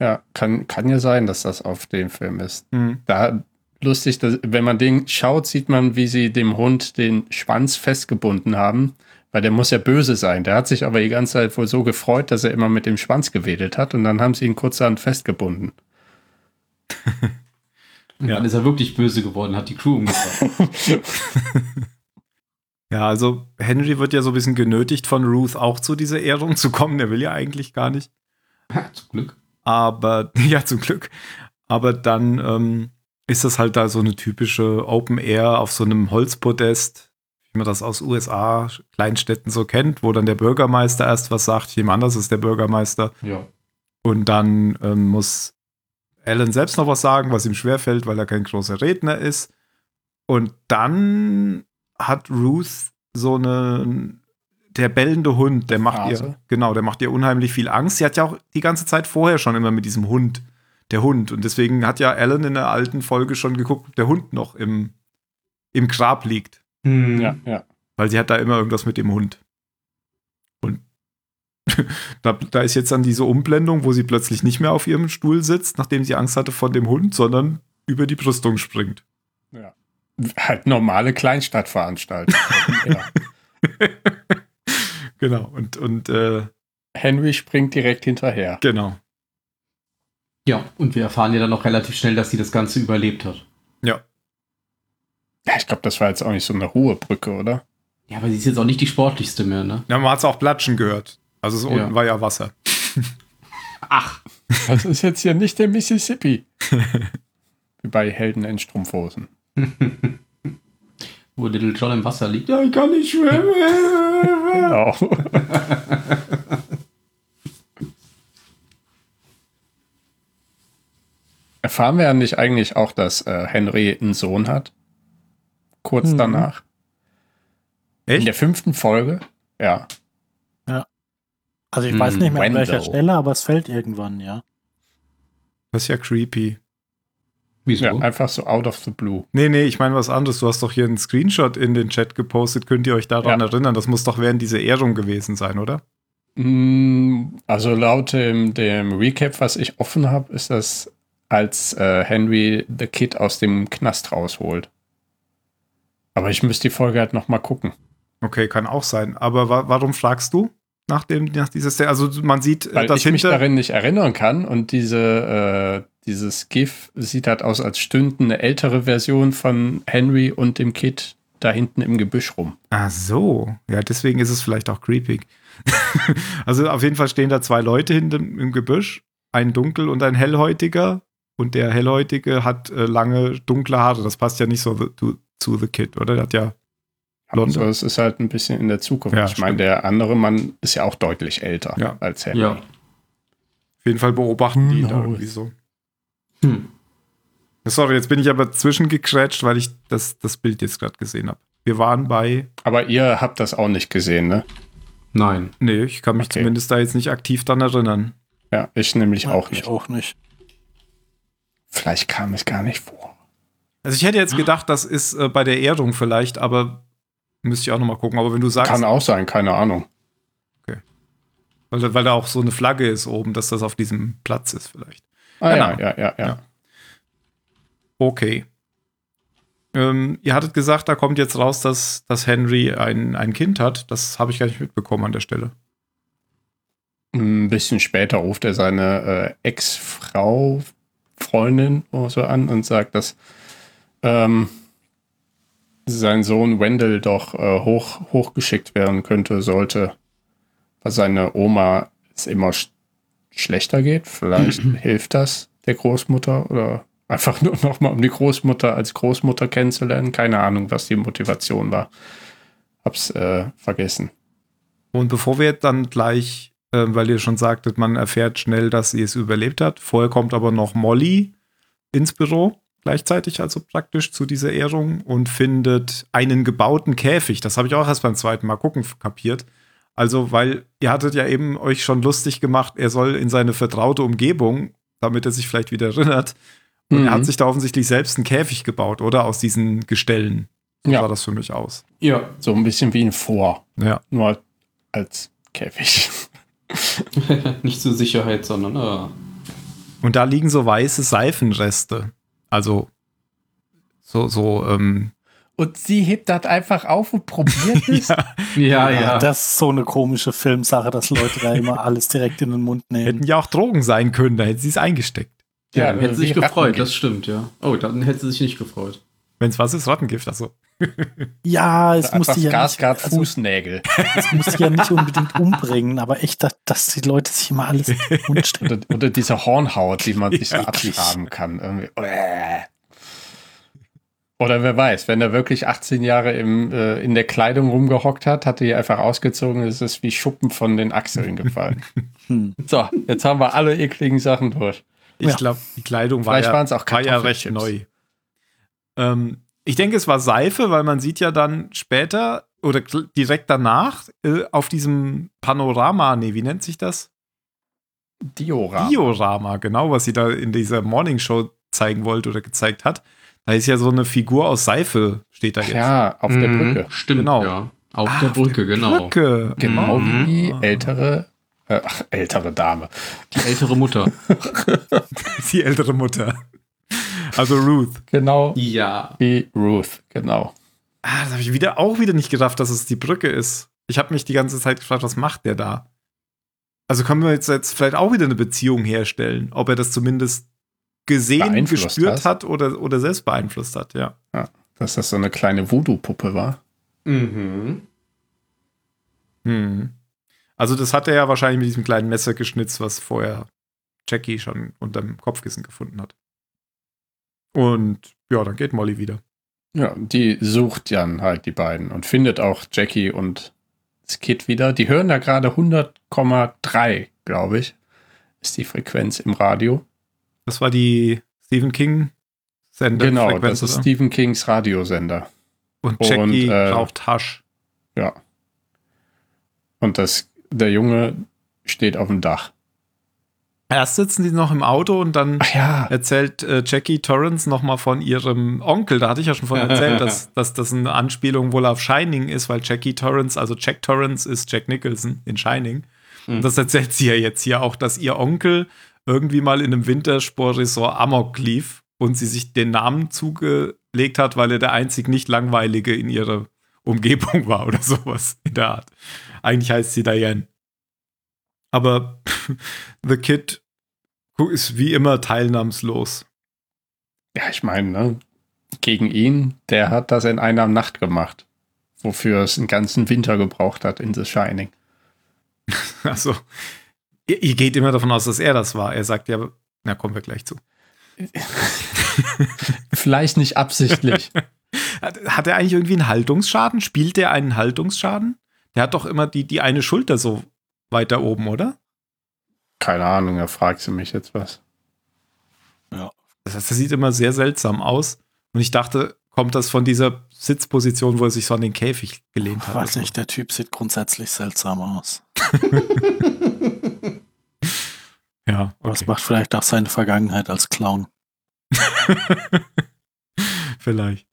Ja, kann, kann ja sein, dass das auf dem Film ist. Mhm. Da lustig, dass, wenn man den schaut, sieht man, wie sie dem Hund den Schwanz festgebunden haben, weil der muss ja böse sein. Der hat sich aber die ganze Zeit wohl so gefreut, dass er immer mit dem Schwanz gewedelt hat und dann haben sie ihn kurzerhand festgebunden. Und Ja. dann ist er wirklich böse geworden, hat die Crew umgebracht. Ja, also Henry wird ja so ein bisschen genötigt von Ruth auch zu dieser Ehrung zu kommen. Der will ja eigentlich gar nicht. Zum Glück. Aber, ja, zum Glück. Aber dann ähm, ist das halt da so eine typische Open Air auf so einem Holzpodest, wie man das aus USA, Kleinstädten so kennt, wo dann der Bürgermeister erst was sagt, jemand anders ist der Bürgermeister. Ja. Und dann ähm, muss Alan selbst noch was sagen, was ihm schwerfällt, weil er kein großer Redner ist. Und dann hat Ruth so eine, der bellende Hund, der macht ihr, Phase. genau, der macht ihr unheimlich viel Angst. Sie hat ja auch die ganze Zeit vorher schon immer mit diesem Hund, der Hund. Und deswegen hat ja Alan in der alten Folge schon geguckt, ob der Hund noch im, im Grab liegt. Hm. Ja, ja. Weil sie hat da immer irgendwas mit dem Hund. Da, da ist jetzt dann diese Umblendung, wo sie plötzlich nicht mehr auf ihrem Stuhl sitzt, nachdem sie Angst hatte vor dem Hund, sondern über die Brüstung springt. ja. Halt normale Kleinstadtveranstaltung. ja. Genau. Und, und äh, Henry springt direkt hinterher. genau. Ja, und wir erfahren ja dann auch relativ schnell, dass sie das Ganze überlebt hat. Ja. Ja, ich glaube, das war jetzt auch nicht so eine hohe Brücke, oder? Ja, aber sie ist jetzt auch nicht die sportlichste mehr, ne? Ja, man hat es auch platschen gehört. Also so Ja. unten war ja Wasser. Ach, Das ist jetzt hier nicht der Mississippi. Wie bei Helden in Strumpfhosen. wo Little John im Wasser liegt. Ja, ich kann nicht schwimmen. Genau. Erfahren wir ja nicht eigentlich auch, dass äh, Henry einen Sohn hat? Kurz Mhm. danach. In der Echt? fünften Folge? Ja. Also ich weiß nicht mehr an welcher. Stelle, aber es fällt irgendwann, ja. Das ist ja creepy. Wieso? ja. Einfach so out of the blue. Nee, nee, ich meine was anderes. Du hast doch hier einen Screenshot in den Chat gepostet. Könnt ihr euch daran Ja. erinnern? Das muss doch während dieser Ehrung gewesen sein, oder? Mm, Also laut dem, dem Recap, was ich offen habe, ist das, als äh, Henry the Kid aus dem Knast rausholt. Aber ich müsste die Folge halt noch mal gucken. Okay, kann auch sein. Aber wa warum fragst du nach dem, nach dieses, also man sieht, äh, Weil dass ich mich darin nicht erinnern kann und diese, äh, dieses GIF sieht halt aus, als stünde eine ältere Version von Henry und dem Kid da hinten im Gebüsch rum. Ach so, ja, deswegen ist es vielleicht auch creepy. also auf jeden Fall stehen da zwei Leute hinten im Gebüsch, ein dunkel und ein hellhäutiger. Und der hellhäutige hat äh, lange dunkle Haare. Das passt ja nicht so the, to, zu The Kid, oder? Der hat ja Blonde. Also es ist halt ein bisschen in der Zukunft. Ja, ich meine, der andere Mann ist ja auch deutlich älter Ja. als Henry. ja. auf jeden Fall beobachten die Who da knows? irgendwie so. Hm. Sorry, jetzt bin ich aber zwischengekrätscht, weil ich das, das Bild jetzt gerade gesehen habe. Wir waren bei, Aber ihr habt das auch nicht gesehen, ne? Nein. nee, ich kann mich Okay. zumindest da jetzt nicht aktiv dran erinnern. Ja, ich nämlich auch ich nicht. auch nicht. Vielleicht kam es gar nicht vor. Also ich hätte jetzt gedacht, das ist äh, bei der Ehrung vielleicht, aber müsste ich auch noch mal gucken. Aber wenn du sagst, Kann auch sein, keine Ahnung. weil, da- weil da auch so eine Flagge ist oben, dass das auf diesem Platz ist vielleicht. Ah, ja, ja, ja, ja. Ja. Okay. Ähm, ihr hattet gesagt, da kommt jetzt raus, dass, dass Henry ein, ein Kind hat. Das habe ich gar nicht mitbekommen an der Stelle. Ein bisschen später ruft er seine äh, Ex-Frau, Freundin oder so an und sagt, dass ähm, sein Sohn Wendell doch äh, hoch, hochgeschickt werden könnte, sollte, weil seine Oma es immer sch schlechter geht. Vielleicht hilft das der Großmutter oder einfach nur nochmal, um die Großmutter als Großmutter kennenzulernen. Keine Ahnung, was die Motivation war. Hab's äh, vergessen. Und bevor wir dann gleich, äh, weil ihr schon sagtet, man erfährt schnell, dass sie es überlebt hat. Vorher kommt aber noch Molly ins Büro. Gleichzeitig, also praktisch zu dieser Ehrung und findet einen gebauten Käfig. Das habe ich auch erst beim zweiten Mal gucken kapiert. Also, weil ihr hattet ja eben euch schon lustig gemacht, er soll in seine vertraute Umgebung, damit er sich vielleicht wieder erinnert. Und mhm. er hat sich da offensichtlich selbst einen Käfig gebaut, oder? Aus diesen Gestellen. So ja. sah das für mich aus. Ja, so ein bisschen wie ein Vor. Ja. Nur als Käfig. Nicht zur Sicherheit, sondern. Uh. Und da liegen so weiße Seifenreste. Also so, so, ähm, und sie hebt das einfach auf und probiert es. ja. ja, ja, Das ist so eine komische Filmsache, dass Leute da immer alles direkt in den Mund nehmen. Hätten ja auch Drogen sein können, da hätte sie es eingesteckt. Ja, ja hätte sie sich gefreut, das stimmt, ja. Oh, dann hätte sie sich nicht gefreut. Wenn es was ist, Rattengift, achso. Ja, es muss ja Gas, nicht, also, Fußnägel. Es muss ja nicht unbedingt umbringen, aber echt, dass, dass die Leute sich immer alles in den Mund stecken. Oder, oder diese Hornhaut, die man sich so abschaben kann. Irgendwie. Oder wer weiß, wenn er wirklich 18 Jahre im, äh, in der Kleidung rumgehockt hat, hat er die einfach ausgezogen, ist es wie Schuppen von den Achseln gefallen. hm. So, jetzt haben wir alle ekligen Sachen durch. Ich ja. glaube, die Kleidung war, ja, auch war ja recht neu. Ähm, ich denke, es war Seife, weil man sieht ja dann später oder direkt danach äh, auf diesem Panorama, nee, wie nennt sich das? Diorama. Diorama, genau, was sie da in dieser Morning Show zeigen wollte oder gezeigt hat. Da ist ja so eine Figur aus Seife, steht da jetzt. Ja, auf mhm, der Brücke. Stimmt, genau. Ja. Auf ah, der Brücke, auf der genau. Brücke. Genau mhm. wie die ältere, äh, ach, ältere Dame. Die ältere Mutter. die ältere Mutter. Also Ruth. Genau. Ja. Wie Ruth, genau. Ah, das habe ich wieder auch wieder nicht gedacht, dass es die Brücke ist. Ich habe mich die ganze Zeit gefragt, was macht der da? Also können wir jetzt, jetzt vielleicht auch wieder eine Beziehung herstellen, ob er das zumindest gesehen, gespürt hat oder, oder selbst beeinflusst hat, ja. ja. Dass das so eine kleine Voodoo-Puppe war. Mhm. Hm. Also, das hat er ja wahrscheinlich mit diesem kleinen Messer geschnitzt, was vorher Jackie schon unterm Kopfkissen gefunden hat. Und ja, dann geht Molly wieder. Ja, die sucht dann halt die beiden und findet auch Jackie und das Kid wieder. Die hören da gerade 100,3, glaube ich, ist die Frequenz im Radio. Das war die Stephen King Sender. Genau, Frequenz, das ist oder? Stephen Kings Radiosender. Und Jackie und, äh, raucht Hasch. Ja. Und das, der Junge steht auf dem Dach. Erst sitzen die noch im Auto und dann ja. erzählt äh, Jackie Torrance nochmal von ihrem Onkel. Da hatte ich ja schon von erzählt, dass, dass das eine Anspielung wohl auf Shining ist, weil Jackie Torrance, also Jack Torrance ist Jack Nicholson in Shining. Mhm. Und das erzählt sie ja jetzt hier auch, dass ihr Onkel irgendwie mal in einem Wintersportresort Amok lief und sie sich den Namen zugelegt hat, weil er der einzig nicht langweilige in ihrer Umgebung war oder sowas in der Art. Eigentlich heißt sie Diane. Aber The Kid ist wie immer teilnahmslos. Ja, ich meine, ne? gegen ihn, der hat das in einer Nacht gemacht, wofür es einen ganzen Winter gebraucht hat in The Shining. Achso, Ihr, ihr, geht immer davon aus, dass er das war. Er sagt ja, na, kommen wir gleich zu. Vielleicht nicht absichtlich. hat, hat er eigentlich irgendwie einen Haltungsschaden? Spielt der einen Haltungsschaden? Der hat doch immer die, die eine Schulter so weiter oben, oder? Keine Ahnung, er fragt sie mich jetzt was. Ja. Das, heißt, das sieht immer sehr seltsam aus. Und ich dachte, kommt das von dieser Sitzposition, wo er sich so an den Käfig gelehnt hat? Ich weiß nicht, der Typ sieht grundsätzlich seltsam aus. ja. Okay. Das macht vielleicht auch seine Vergangenheit als Clown. vielleicht.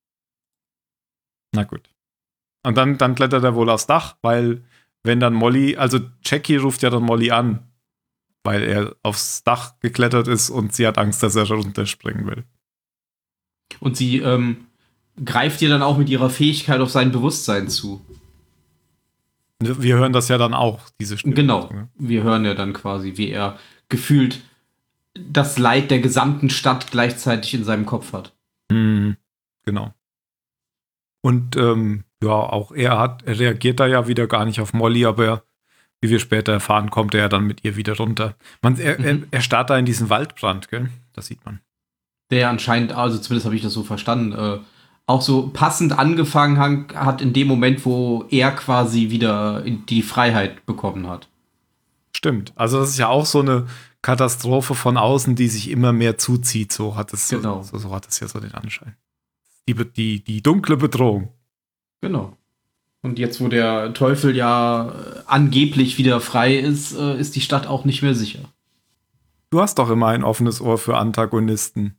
Na gut. Und dann, dann klettert er wohl aufs Dach, weil wenn dann Molly, also Jackie ruft ja dann Molly an, weil er aufs Dach geklettert ist und sie hat Angst, dass er runterspringen will. Und sie ähm, greift ihr dann auch mit ihrer Fähigkeit auf sein Bewusstsein zu. Wir hören das ja dann auch, diese Stimme. Genau. Wir hören ja dann quasi, wie er gefühlt das Leid der gesamten Stadt gleichzeitig in seinem Kopf hat. Mhm. Genau. Und ähm, ja, auch er hat, er reagiert da ja wieder gar nicht auf Molly, aber er, wie wir später erfahren, kommt er ja dann mit ihr wieder runter. Man, er, mhm. er, er starrt da in diesen Waldbrand, gell? Das sieht man. Der anscheinend, also zumindest habe ich das so verstanden, äh, auch so passend angefangen hat in dem Moment, wo er quasi wieder die Freiheit bekommen hat. Stimmt. Also das ist ja auch so eine Katastrophe von außen, die sich immer mehr zuzieht. So hat es Genau. so, so hat es ja so den Anschein. Die, die, die dunkle Bedrohung. Genau. Und jetzt, wo der Teufel ja äh, angeblich wieder frei ist, äh, ist die Stadt auch nicht mehr sicher. Du hast doch immer ein offenes Ohr für Antagonisten.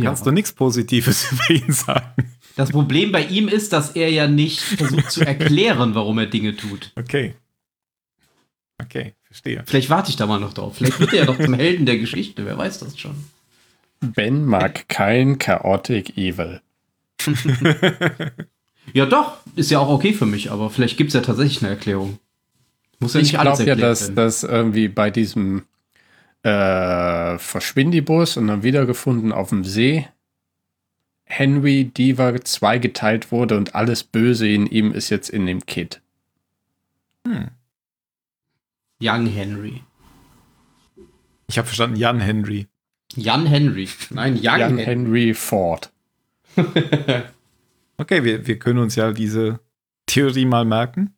Kannst du nichts Positives über ihn sagen? Das Problem bei ihm ist, dass er ja nicht versucht zu erklären, warum er Dinge tut. Okay. Okay, verstehe. Vielleicht warte ich da mal noch drauf. Vielleicht wird er ja doch zum Helden der Geschichte. Wer weiß das schon. Ben mag kein Chaotic Evil. Ja, doch. Ist ja auch okay für mich, aber vielleicht gibt es ja tatsächlich eine Erklärung. Muss ja Ich glaube ja, dass werden. das irgendwie bei diesem äh, Verschwindibus und dann wiedergefunden auf dem See Henry Diva zweigeteilt wurde und alles Böse in ihm ist jetzt in dem Kid. Hm. Young Henry. Ich habe verstanden, Jan Henry. Jan Henry. Nein, Young Jan Henry. Henry Ford. Okay, wir, wir können uns ja diese Theorie mal merken.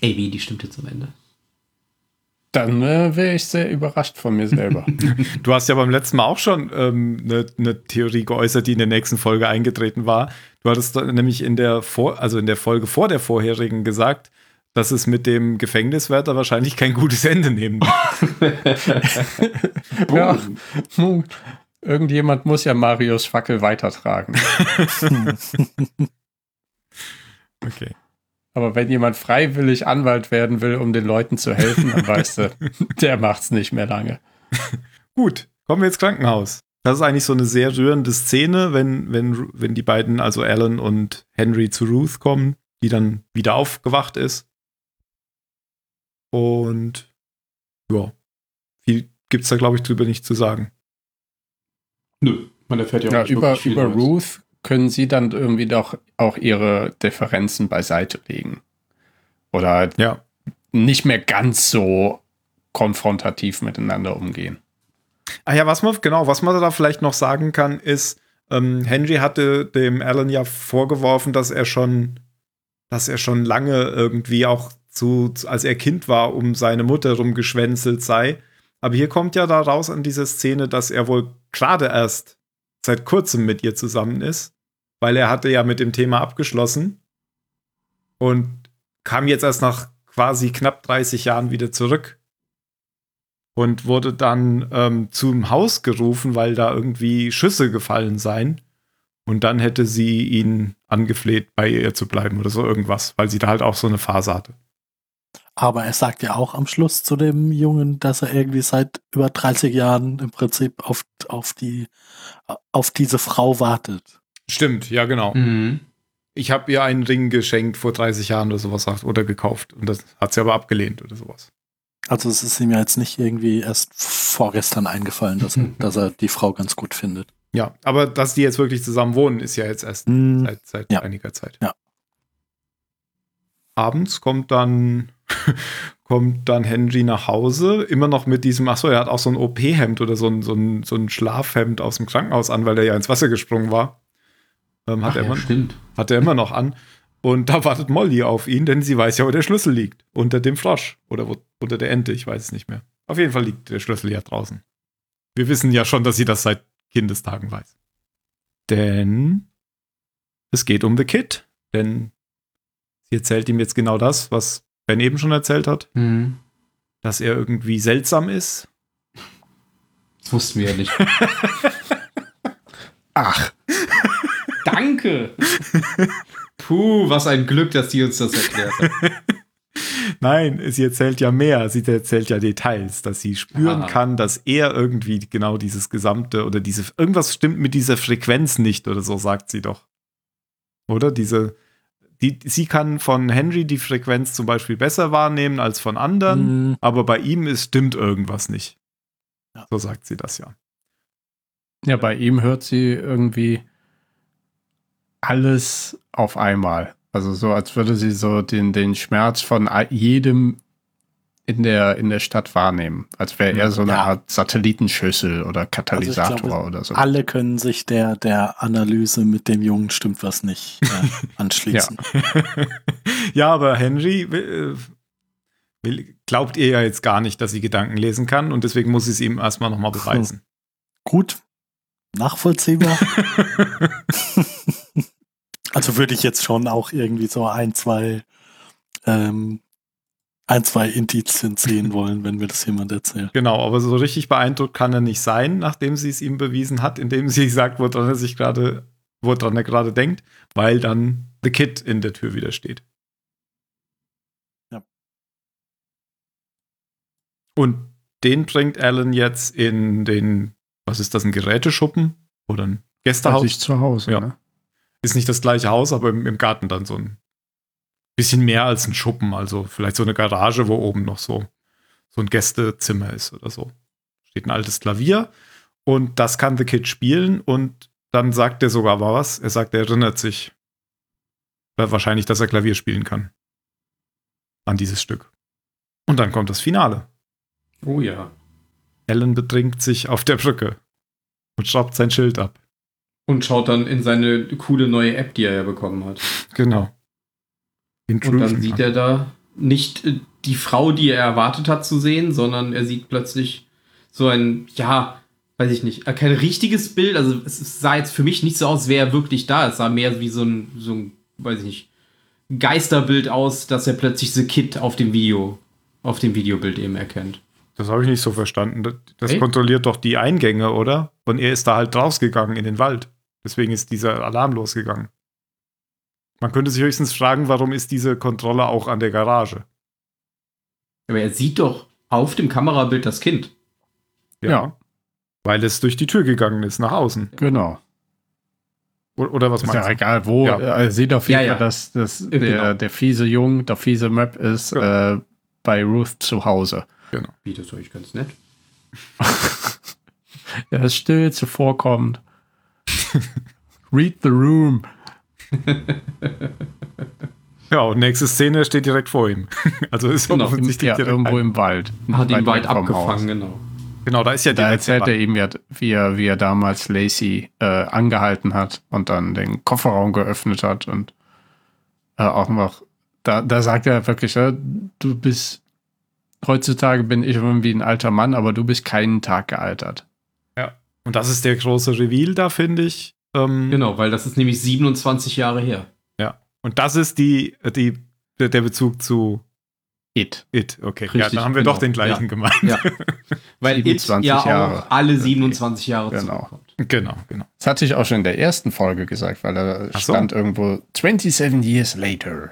Ey, wie, die stimmt jetzt am Ende. Dann äh, wäre ich sehr überrascht von mir selber. Du hast ja beim letzten Mal auch schon ähm, eine ne Theorie geäußert, die in der nächsten Folge eingetreten war. Du hattest da nämlich in der vor, also in der Folge vor der vorherigen gesagt, dass es mit dem Gefängniswärter wahrscheinlich kein gutes Ende nehmen wird. ja, irgendjemand muss ja Marius Fackel weitertragen. Okay. Aber wenn jemand freiwillig Anwalt werden will, um den Leuten zu helfen, dann weißt du, der macht's nicht mehr lange. Gut, kommen wir ins Krankenhaus. Das ist eigentlich so eine sehr rührende Szene, wenn, wenn, wenn die beiden, also Alan und Henry zu Ruth kommen, die dann wieder aufgewacht ist. Und ja, viel gibt's da, glaube ich, drüber nicht zu sagen. Nö, man erfährt ja auch Ja, nicht über viel über Neues. Ruth können sie dann irgendwie doch auch ihre Differenzen beiseite legen. Oder Ja. nicht mehr ganz so konfrontativ miteinander umgehen. Ah ja, was man, genau, was man da vielleicht noch sagen kann, ist, ähm, Henry hatte dem Alan ja vorgeworfen, dass er schon, dass er schon lange irgendwie auch zu, zu- als er Kind war, um seine Mutter rumgeschwänzelt sei. Aber hier kommt ja da raus an dieser Szene, dass er wohl gerade erst seit kurzem mit ihr zusammen ist, weil er hatte ja mit dem Thema abgeschlossen und kam jetzt erst nach quasi knapp 30 Jahren wieder zurück und wurde dann ähm, zum Haus gerufen, weil da irgendwie Schüsse gefallen seien. Und dann hätte sie ihn angefleht, bei ihr zu bleiben oder so irgendwas, weil sie da halt auch so eine Phase hatte. Aber er sagt ja auch am Schluss zu dem Jungen, dass er irgendwie seit über 30 Jahren im Prinzip auf, auf, die, auf diese Frau wartet. Stimmt, ja, genau. Mhm. Ich habe ihr einen Ring geschenkt vor 30 Jahren oder sowas sagt, oder gekauft. Und das hat sie aber abgelehnt oder sowas. Also es ist ihm ja jetzt nicht irgendwie erst vorgestern eingefallen, dass er, dass er die Frau ganz gut findet. Ja, aber dass die jetzt wirklich zusammen wohnen, ist ja jetzt erst Hm, seit, seit Ja. einiger Zeit. Ja. Abends kommt dann, kommt dann Henry nach Hause, immer noch mit diesem, achso, er hat auch so ein OP-Hemd oder so ein, so, ein, so ein Schlafhemd aus dem Krankenhaus an, weil er ja ins Wasser gesprungen war. Ähm, hat, Ach, er ja, immer, stimmt. hat er immer noch an. Und da wartet Molly auf ihn, denn sie weiß ja, wo der Schlüssel liegt. Unter dem Frosch. Oder wo, unter der Ente, ich weiß es nicht mehr. Auf jeden Fall liegt der Schlüssel ja draußen. Wir wissen ja schon, dass sie das seit Kindestagen weiß. Denn es geht um The Kid. Denn sie erzählt ihm jetzt genau das, was Ben eben schon erzählt hat. Mhm. Dass er irgendwie seltsam ist. Das wussten wir ja nicht. Ach, Danke! Puh, was ein Glück, dass die uns das erklärt hat. Nein, sie erzählt ja mehr. Sie erzählt ja Details, dass sie spüren Ah. kann, dass er irgendwie genau dieses gesamte oder diese irgendwas stimmt mit dieser Frequenz nicht oder so sagt sie doch. Oder diese die, sie kann von Henry die Frequenz zum Beispiel besser wahrnehmen als von anderen, Mhm. aber bei ihm ist, stimmt irgendwas nicht. Ja. So sagt sie das ja. ja, bei ihm hört sie irgendwie alles auf einmal. Also so, als würde sie so den, den Schmerz von jedem in der, in der Stadt wahrnehmen. Als wäre er so eine Ja. Art Satellitenschüssel oder Katalysator glaube, oder so. Alle können sich der, der Analyse mit dem Jungen stimmt was nicht äh, anschließen. ja, aber Henry, äh, will, glaubt ihr ja jetzt gar nicht, dass sie Gedanken lesen kann und deswegen muss sie es ihm erstmal nochmal beweisen. Gut, nachvollziehbar. also würde ich jetzt schon auch irgendwie so ein, zwei, ähm, ein, zwei Indizien sehen wollen, wenn mir das jemand erzählt. Genau, aber so richtig beeindruckt kann er nicht sein, nachdem sie es ihm bewiesen hat, indem sie sagt, woran er sich gerade, woran er gerade denkt, weil dann The Kid in der Tür wieder steht. Ja. Und den bringt Alan jetzt in den, was ist das, ein Geräteschuppen oder ein Gästehaus? Bei sich zu Hause, Ja. ne? Ist nicht das gleiche Haus, aber im, im Garten dann so ein bisschen mehr als ein Schuppen, also vielleicht so eine Garage, wo oben noch so, so ein Gästezimmer ist oder so. Steht ein altes Klavier und das kann The Kid spielen und dann sagt er sogar was. Er sagt, er erinnert sich äh, wahrscheinlich, dass er Klavier spielen kann. An dieses Stück. Und dann kommt das Finale. Oh ja. Alan betrinkt sich auf der Brücke und schraubt sein Schild ab. Und schaut dann in seine coole neue App, die er ja bekommen hat. Genau. Und dann sieht er da nicht äh, die Frau, die er erwartet hat zu sehen, sondern er sieht plötzlich so ein, ja, weiß ich nicht, äh, kein richtiges Bild. Also es sah jetzt für mich nicht so aus, als wäre er wirklich da. Es sah mehr wie so ein, so ein, weiß ich nicht, Geisterbild aus, dass er plötzlich The Kid auf dem Video, auf dem Videobild eben erkennt. Das habe ich nicht so verstanden. Das, das Echt? kontrolliert doch die Eingänge, oder? Und er ist da halt rausgegangen in den Wald. Deswegen ist dieser Alarm losgegangen. Man könnte sich höchstens fragen, warum ist diese Kontrolle auch an der Garage? Aber er sieht doch auf dem Kamerabild das Kind. Ja. Weil es durch die Tür gegangen ist, nach außen. Genau. Oder was Ist meinst ja du? egal, wo. Ja. Er sieht auf jeden Ja, Fall, ja. dass, dass Ja, der, genau. der fiese Jung, der fiese Map ist äh, bei Ruth zu Hause. Wie, das ich ganz nett. Er ist still, zuvorkommend. Read the room. Ja, und nächste Szene steht direkt vor ihm. Also ist Genau, offensichtlich Ja, direkt irgendwo ein- im Wald. Hat ihn weit Haus. abgefangen, genau. Genau, da ist ja Da direkt erzählt er ihm, ja, wie er, wie er damals Lacey äh, angehalten hat und dann den Kofferraum geöffnet hat und äh, auch noch, da, da sagt er wirklich, äh, du bist, heutzutage bin ich irgendwie ein alter Mann, aber du bist keinen Tag gealtert. Und das ist der große Reveal da, finde ich. Ähm, Genau, weil das ist nämlich 27 Jahre her. Ja. Und das ist die, die, der Bezug zu It. It. Okay. ja, Richtig, da haben wir genau. doch den gleichen Ja. gemeint. Ja. Weil It 27 ja Jahre. auch alle 27 Jahre Genau. zurückkommt. Genau, genau. Das hatte ich auch schon in der ersten Folge gesagt, weil da Ach so. stand irgendwo 27 years later.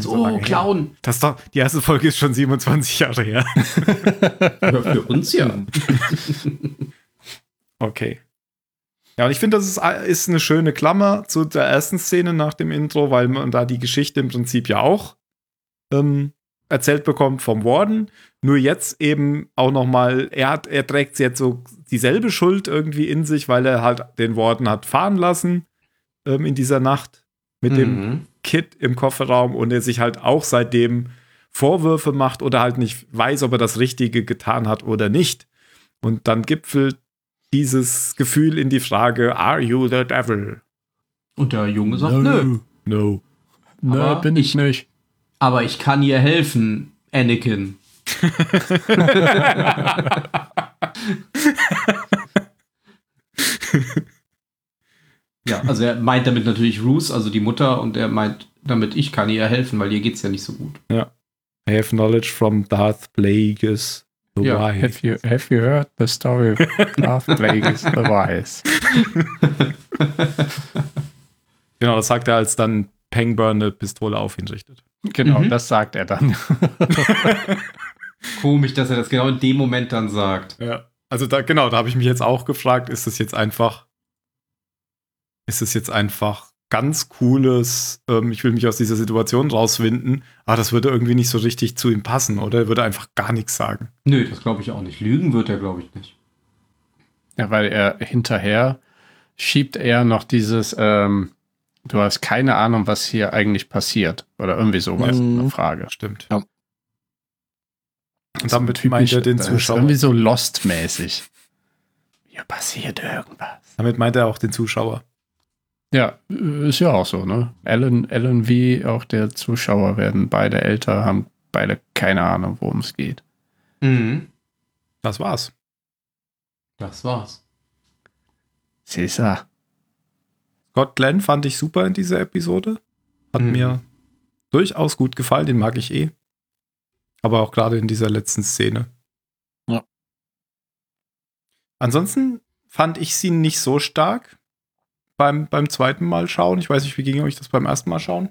so oh, her. Clown. Das ist doch, die erste Folge ist schon 27 Jahre her. Ja, für uns ja. Okay. Ja, und ich finde, das ist, ist eine schöne Klammer zu der ersten Szene nach dem Intro, weil man da die Geschichte im Prinzip ja auch ähm, erzählt bekommt vom Warden. Nur jetzt eben auch noch mal, er, hat, er trägt jetzt so dieselbe Schuld irgendwie in sich, weil er halt den Warden hat fahren lassen ähm, in dieser Nacht mit dem Mhm. Kid im Kofferraum und er sich halt auch seitdem Vorwürfe macht oder halt nicht weiß, ob er das Richtige getan hat oder nicht. Und dann gipfelt dieses Gefühl in die Frage, are you the devil? Und der Junge sagt, nö. No. Nö, Aber bin ich nicht. Aber ich kann ihr helfen, Anakin. ja, also er meint damit natürlich Ruth, also die Mutter, und er meint damit, ich kann ihr helfen, weil ihr geht's ja nicht so gut. I have knowledge from Darth Plagueis the Ja, Wise. Have you, have you heard the story of Darth Plagueis the Wise? Genau, das sagt er, als dann Pangburn eine Pistole auf ihn richtet. Genau, Mhm. das sagt er dann. Komisch, dass er das genau in dem Moment dann sagt. Ja. Also da, genau, da habe ich mich jetzt auch gefragt, ist das jetzt einfach, ist es jetzt einfach ganz cooles, ähm, ich will mich aus dieser Situation rauswinden, aber das würde irgendwie nicht so richtig zu ihm passen, oder? Er würde einfach gar nichts sagen. Nö, das glaube ich auch nicht. Lügen wird er, glaube ich, nicht. Ja, weil er hinterher schiebt er noch dieses, ähm, du hast keine Ahnung, was hier eigentlich passiert. Oder irgendwie sowas, Mhm. eine Frage. Stimmt. Ja. Und damit meint er den das ist Zuschauer. irgendwie so Lost-mäßig. Hier passiert irgendwas. Damit meint er auch den Zuschauer. Ja, ist ja auch so, ne? Alan, Alan wie auch der Zuschauer werden beide älter, haben beide keine Ahnung, worum es geht. Mhm. Das war's. Das war's. Cesar. Scott Glenn fand ich super in dieser Episode. Hat Mhm. mir durchaus gut gefallen, den mag ich eh. Aber auch gerade in dieser letzten Szene. Ja. Ansonsten fand ich sie nicht so stark beim, beim zweiten Mal schauen. Ich weiß nicht, wie ging euch das beim ersten Mal schauen?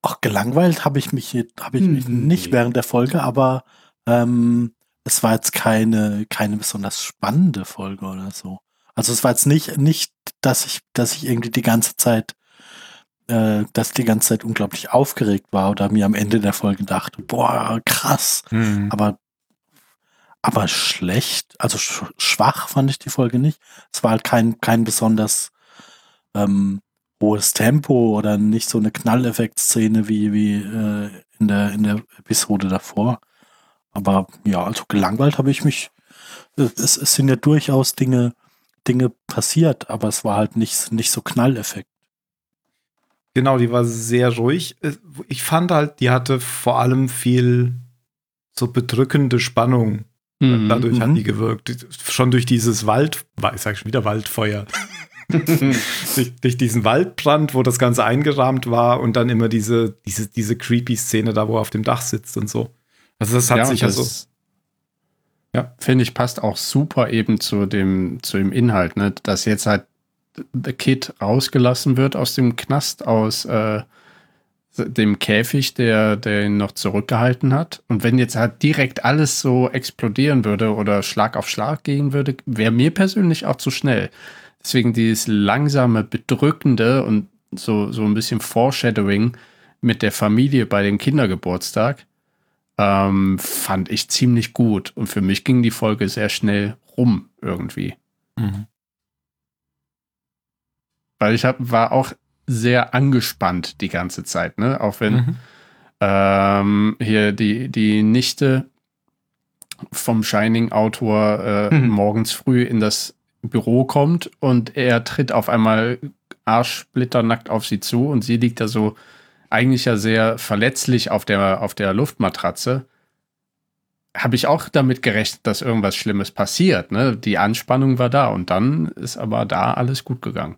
Ach, gelangweilt habe ich mich, habe ich mich Hm, nicht während der Folge, aber ähm, es war jetzt keine, keine besonders spannende Folge oder so. Also es war jetzt nicht, nicht, dass ich, dass ich irgendwie die ganze Zeit, äh, dass die ganze Zeit unglaublich aufgeregt war oder mir am Ende der Folge dachte, boah, krass. Aber, aber schlecht, also sch schwach fand ich die Folge nicht. Es war halt kein, kein besonders ähm, hohes Tempo oder nicht so eine Knalleffekt-Szene wie, wie äh, in, der, in der Episode davor. Aber ja, also gelangweilt habe ich mich. Es, es sind ja durchaus Dinge, Dinge passiert, aber es war halt nicht, nicht so Knalleffekt. Genau, die war sehr ruhig. Ich fand halt, die hatte vor allem viel so bedrückende Spannung. Mhm. Dadurch hat Mhm. die gewirkt. Schon durch dieses Wald, ich sag schon wieder Waldfeuer. durch, durch diesen Waldbrand, wo das Ganze eingerahmt war und dann immer diese, diese, diese creepy Szene da, wo er auf dem Dach sitzt und so. Also das hat ja, sich und ja so. das, ja, finde ich, passt auch super eben zu dem, zu dem Inhalt, ne? dass jetzt halt The Kid rausgelassen wird aus dem Knast, aus äh, dem Käfig, der, der ihn noch zurückgehalten hat. Und wenn jetzt halt direkt alles so explodieren würde oder Schlag auf Schlag gehen würde, wäre mir persönlich auch zu schnell. Deswegen dieses langsame, bedrückende und so, so ein bisschen Foreshadowing mit der Familie bei dem Kindergeburtstag ähm, fand ich ziemlich gut. Und für mich ging die Folge sehr schnell rum irgendwie. Mhm. Weil ich hab, war auch sehr angespannt die ganze Zeit, ne? Auch wenn Mhm. ähm, hier die, die Nichte vom Shining-Autor äh, Mhm. morgens früh in das Büro kommt und er tritt auf einmal arschsplitternackt auf sie zu und sie liegt da so eigentlich ja sehr verletzlich auf der, auf der Luftmatratze. Habe ich auch damit gerechnet, dass irgendwas Schlimmes passiert. Ne? Die Anspannung war da und dann ist aber da alles gut gegangen.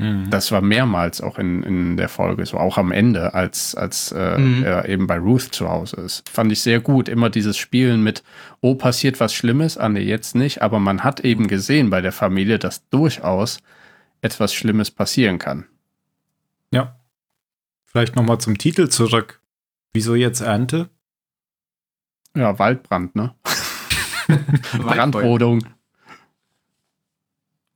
Mhm. Das war mehrmals auch in, in der Folge, so auch am Ende, als, als äh, Mhm. er eben bei Ruth zu Hause ist. Fand ich sehr gut. Immer dieses Spielen mit, oh, passiert was Schlimmes, ah nee, jetzt nicht, aber man hat eben gesehen bei der Familie, dass durchaus etwas Schlimmes passieren kann. Ja. Vielleicht noch mal zum Titel zurück. Wieso jetzt Ernte? Ja, Waldbrand, ne? Brandrodung.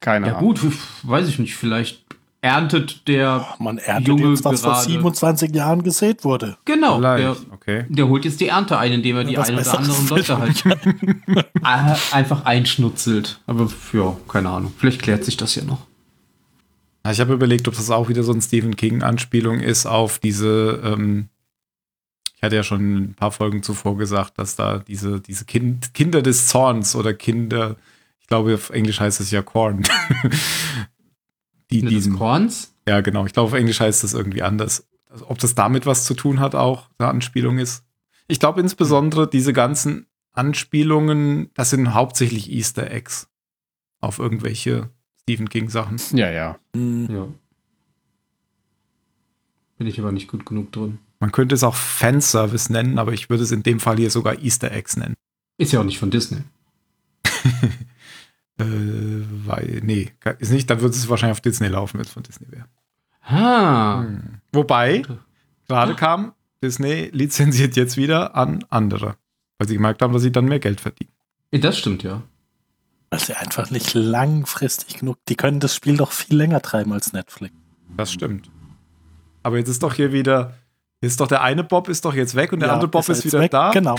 Keine Ja Ahnung. gut, weiß ich nicht, vielleicht erntet der, Man erntet Junge jetzt, was vor gerade- 27 Jahren gesät wurde. genau, der. Okay. der holt jetzt die Ernte ein, indem er die Was ein oder anderen Leute halt äh, einfach einschnutzelt. Aber ja, keine Ahnung, vielleicht klärt sich das ja noch. Ja, Ich habe überlegt, ob das auch wieder so ein Stephen King-Anspielung ist auf diese, ähm, ich hatte ja schon ein paar Folgen zuvor gesagt, dass da diese, diese kind, Kinder des Zorns oder Kinder, ich glaube, auf Englisch heißt es ja Korn. Die des diesen, Korns? ja, genau. Ich glaube, auf Englisch heißt das irgendwie anders. Also, ob das damit was zu tun hat, auch eine Anspielung ist. Ich glaube insbesondere, diese ganzen Anspielungen, das sind hauptsächlich Easter Eggs auf irgendwelche Stephen King-Sachen. Ja, ja. Hm, Ja. Bin ich aber nicht gut genug drin. Man könnte es auch Fanservice nennen, aber ich würde es in dem Fall hier sogar Easter Eggs nennen. Ist ja auch nicht von Disney. Äh, weil, nee, ist nicht, dann würde es wahrscheinlich auf Disney laufen, wenn es von Disney wäre. Ah. Hm. Wobei, gerade kam, Disney lizenziert jetzt wieder an andere, weil sie gemerkt haben, dass sie dann mehr Geld verdienen. Das stimmt, ja. weil sie einfach nicht langfristig genug. Die können das Spiel doch viel länger treiben als Netflix. Das stimmt. Aber jetzt ist doch hier wieder, ist doch der eine Bob ist doch jetzt weg und der Ja, andere Bob ist jetzt wieder weg. da. Genau.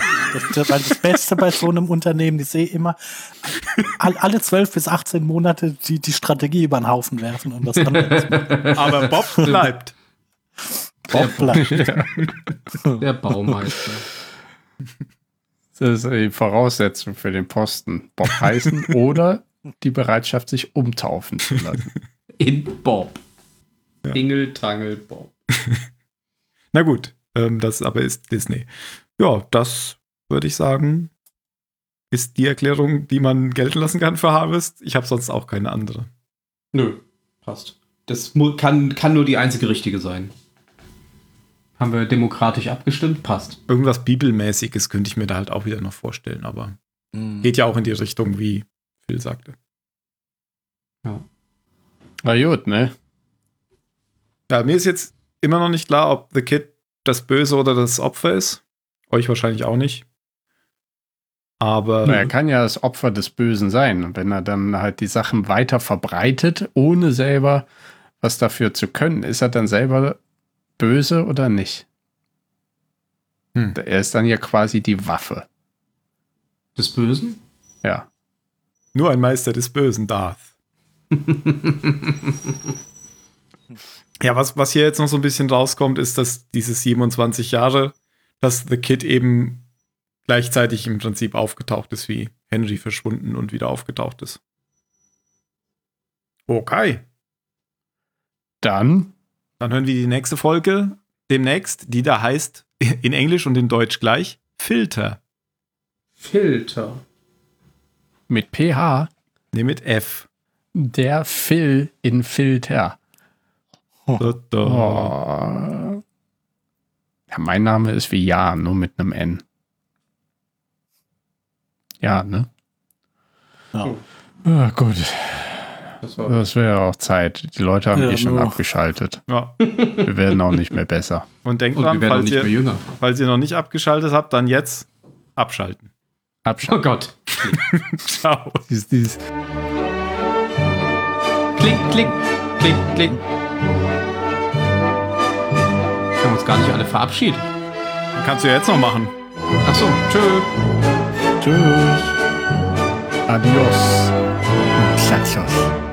Das, weil das Beste bei so einem Unternehmen, ich sehe immer all, alle 12 bis 18 Monate die, die Strategie über den Haufen werfen und was anderes machen. Aber Bob bleibt. Bob bleibt. Der Baumeister. Das ist die Voraussetzung für den Posten. Bob heißen oder die Bereitschaft, sich umtaufen zu lassen. In Bob. Ingel, Tangel, Bob. Na gut, Ähm, das aber ist Disney. Ja, das würde ich sagen, ist die Erklärung, die man gelten lassen kann für Harvest. Ich habe sonst auch keine andere. Nö, passt. Das kann, kann nur die einzige richtige sein. Haben wir demokratisch abgestimmt? Passt. Irgendwas Bibelmäßiges könnte ich mir da halt auch wieder noch vorstellen, aber mhm. geht ja auch in die Richtung, wie Phil sagte. Ja. Na gut, ne? Ja, mir ist jetzt immer noch nicht klar, ob The Kid das Böse oder das Opfer ist. Euch wahrscheinlich auch nicht. Aber. Na, er kann ja das Opfer des Bösen sein. wenn er dann halt die Sachen weiter verbreitet, ohne selber was dafür zu können, ist er dann selber böse oder nicht? Hm. Er ist dann ja quasi die Waffe. Des Bösen? Ja. Nur ein Meister des Bösen, Darth. ja, was, was hier jetzt noch so ein bisschen rauskommt, ist, dass diese 27 Jahre, dass The Kid eben gleichzeitig im Prinzip aufgetaucht ist, wie Henry verschwunden und wieder aufgetaucht ist. Okay. Dann. Dann hören wir die nächste Folge demnächst, die da heißt in Englisch und in Deutsch gleich Filter. Filter. Mit PH? Ne, mit F. Der Phil in Filter. Da, da. Oh. Ja, mein Name ist wie Ja, nur mit einem N. Ja, ne? Ja. Ah, gut. Das, das wäre auch Zeit. Die Leute haben ja, eh schon abgeschaltet. Ja. Wir werden auch nicht mehr besser. Und denkt dran, falls ihr, falls ihr noch nicht abgeschaltet habt, dann jetzt abschalten. Abschalten. Oh Gott. Ciao. Dies, dies. Klick, klick, klick, klick. Uns gar nicht alle verabschiedet. Kannst du ja jetzt noch machen. Achso, tschö. Tschüss. Adios. Muchachos.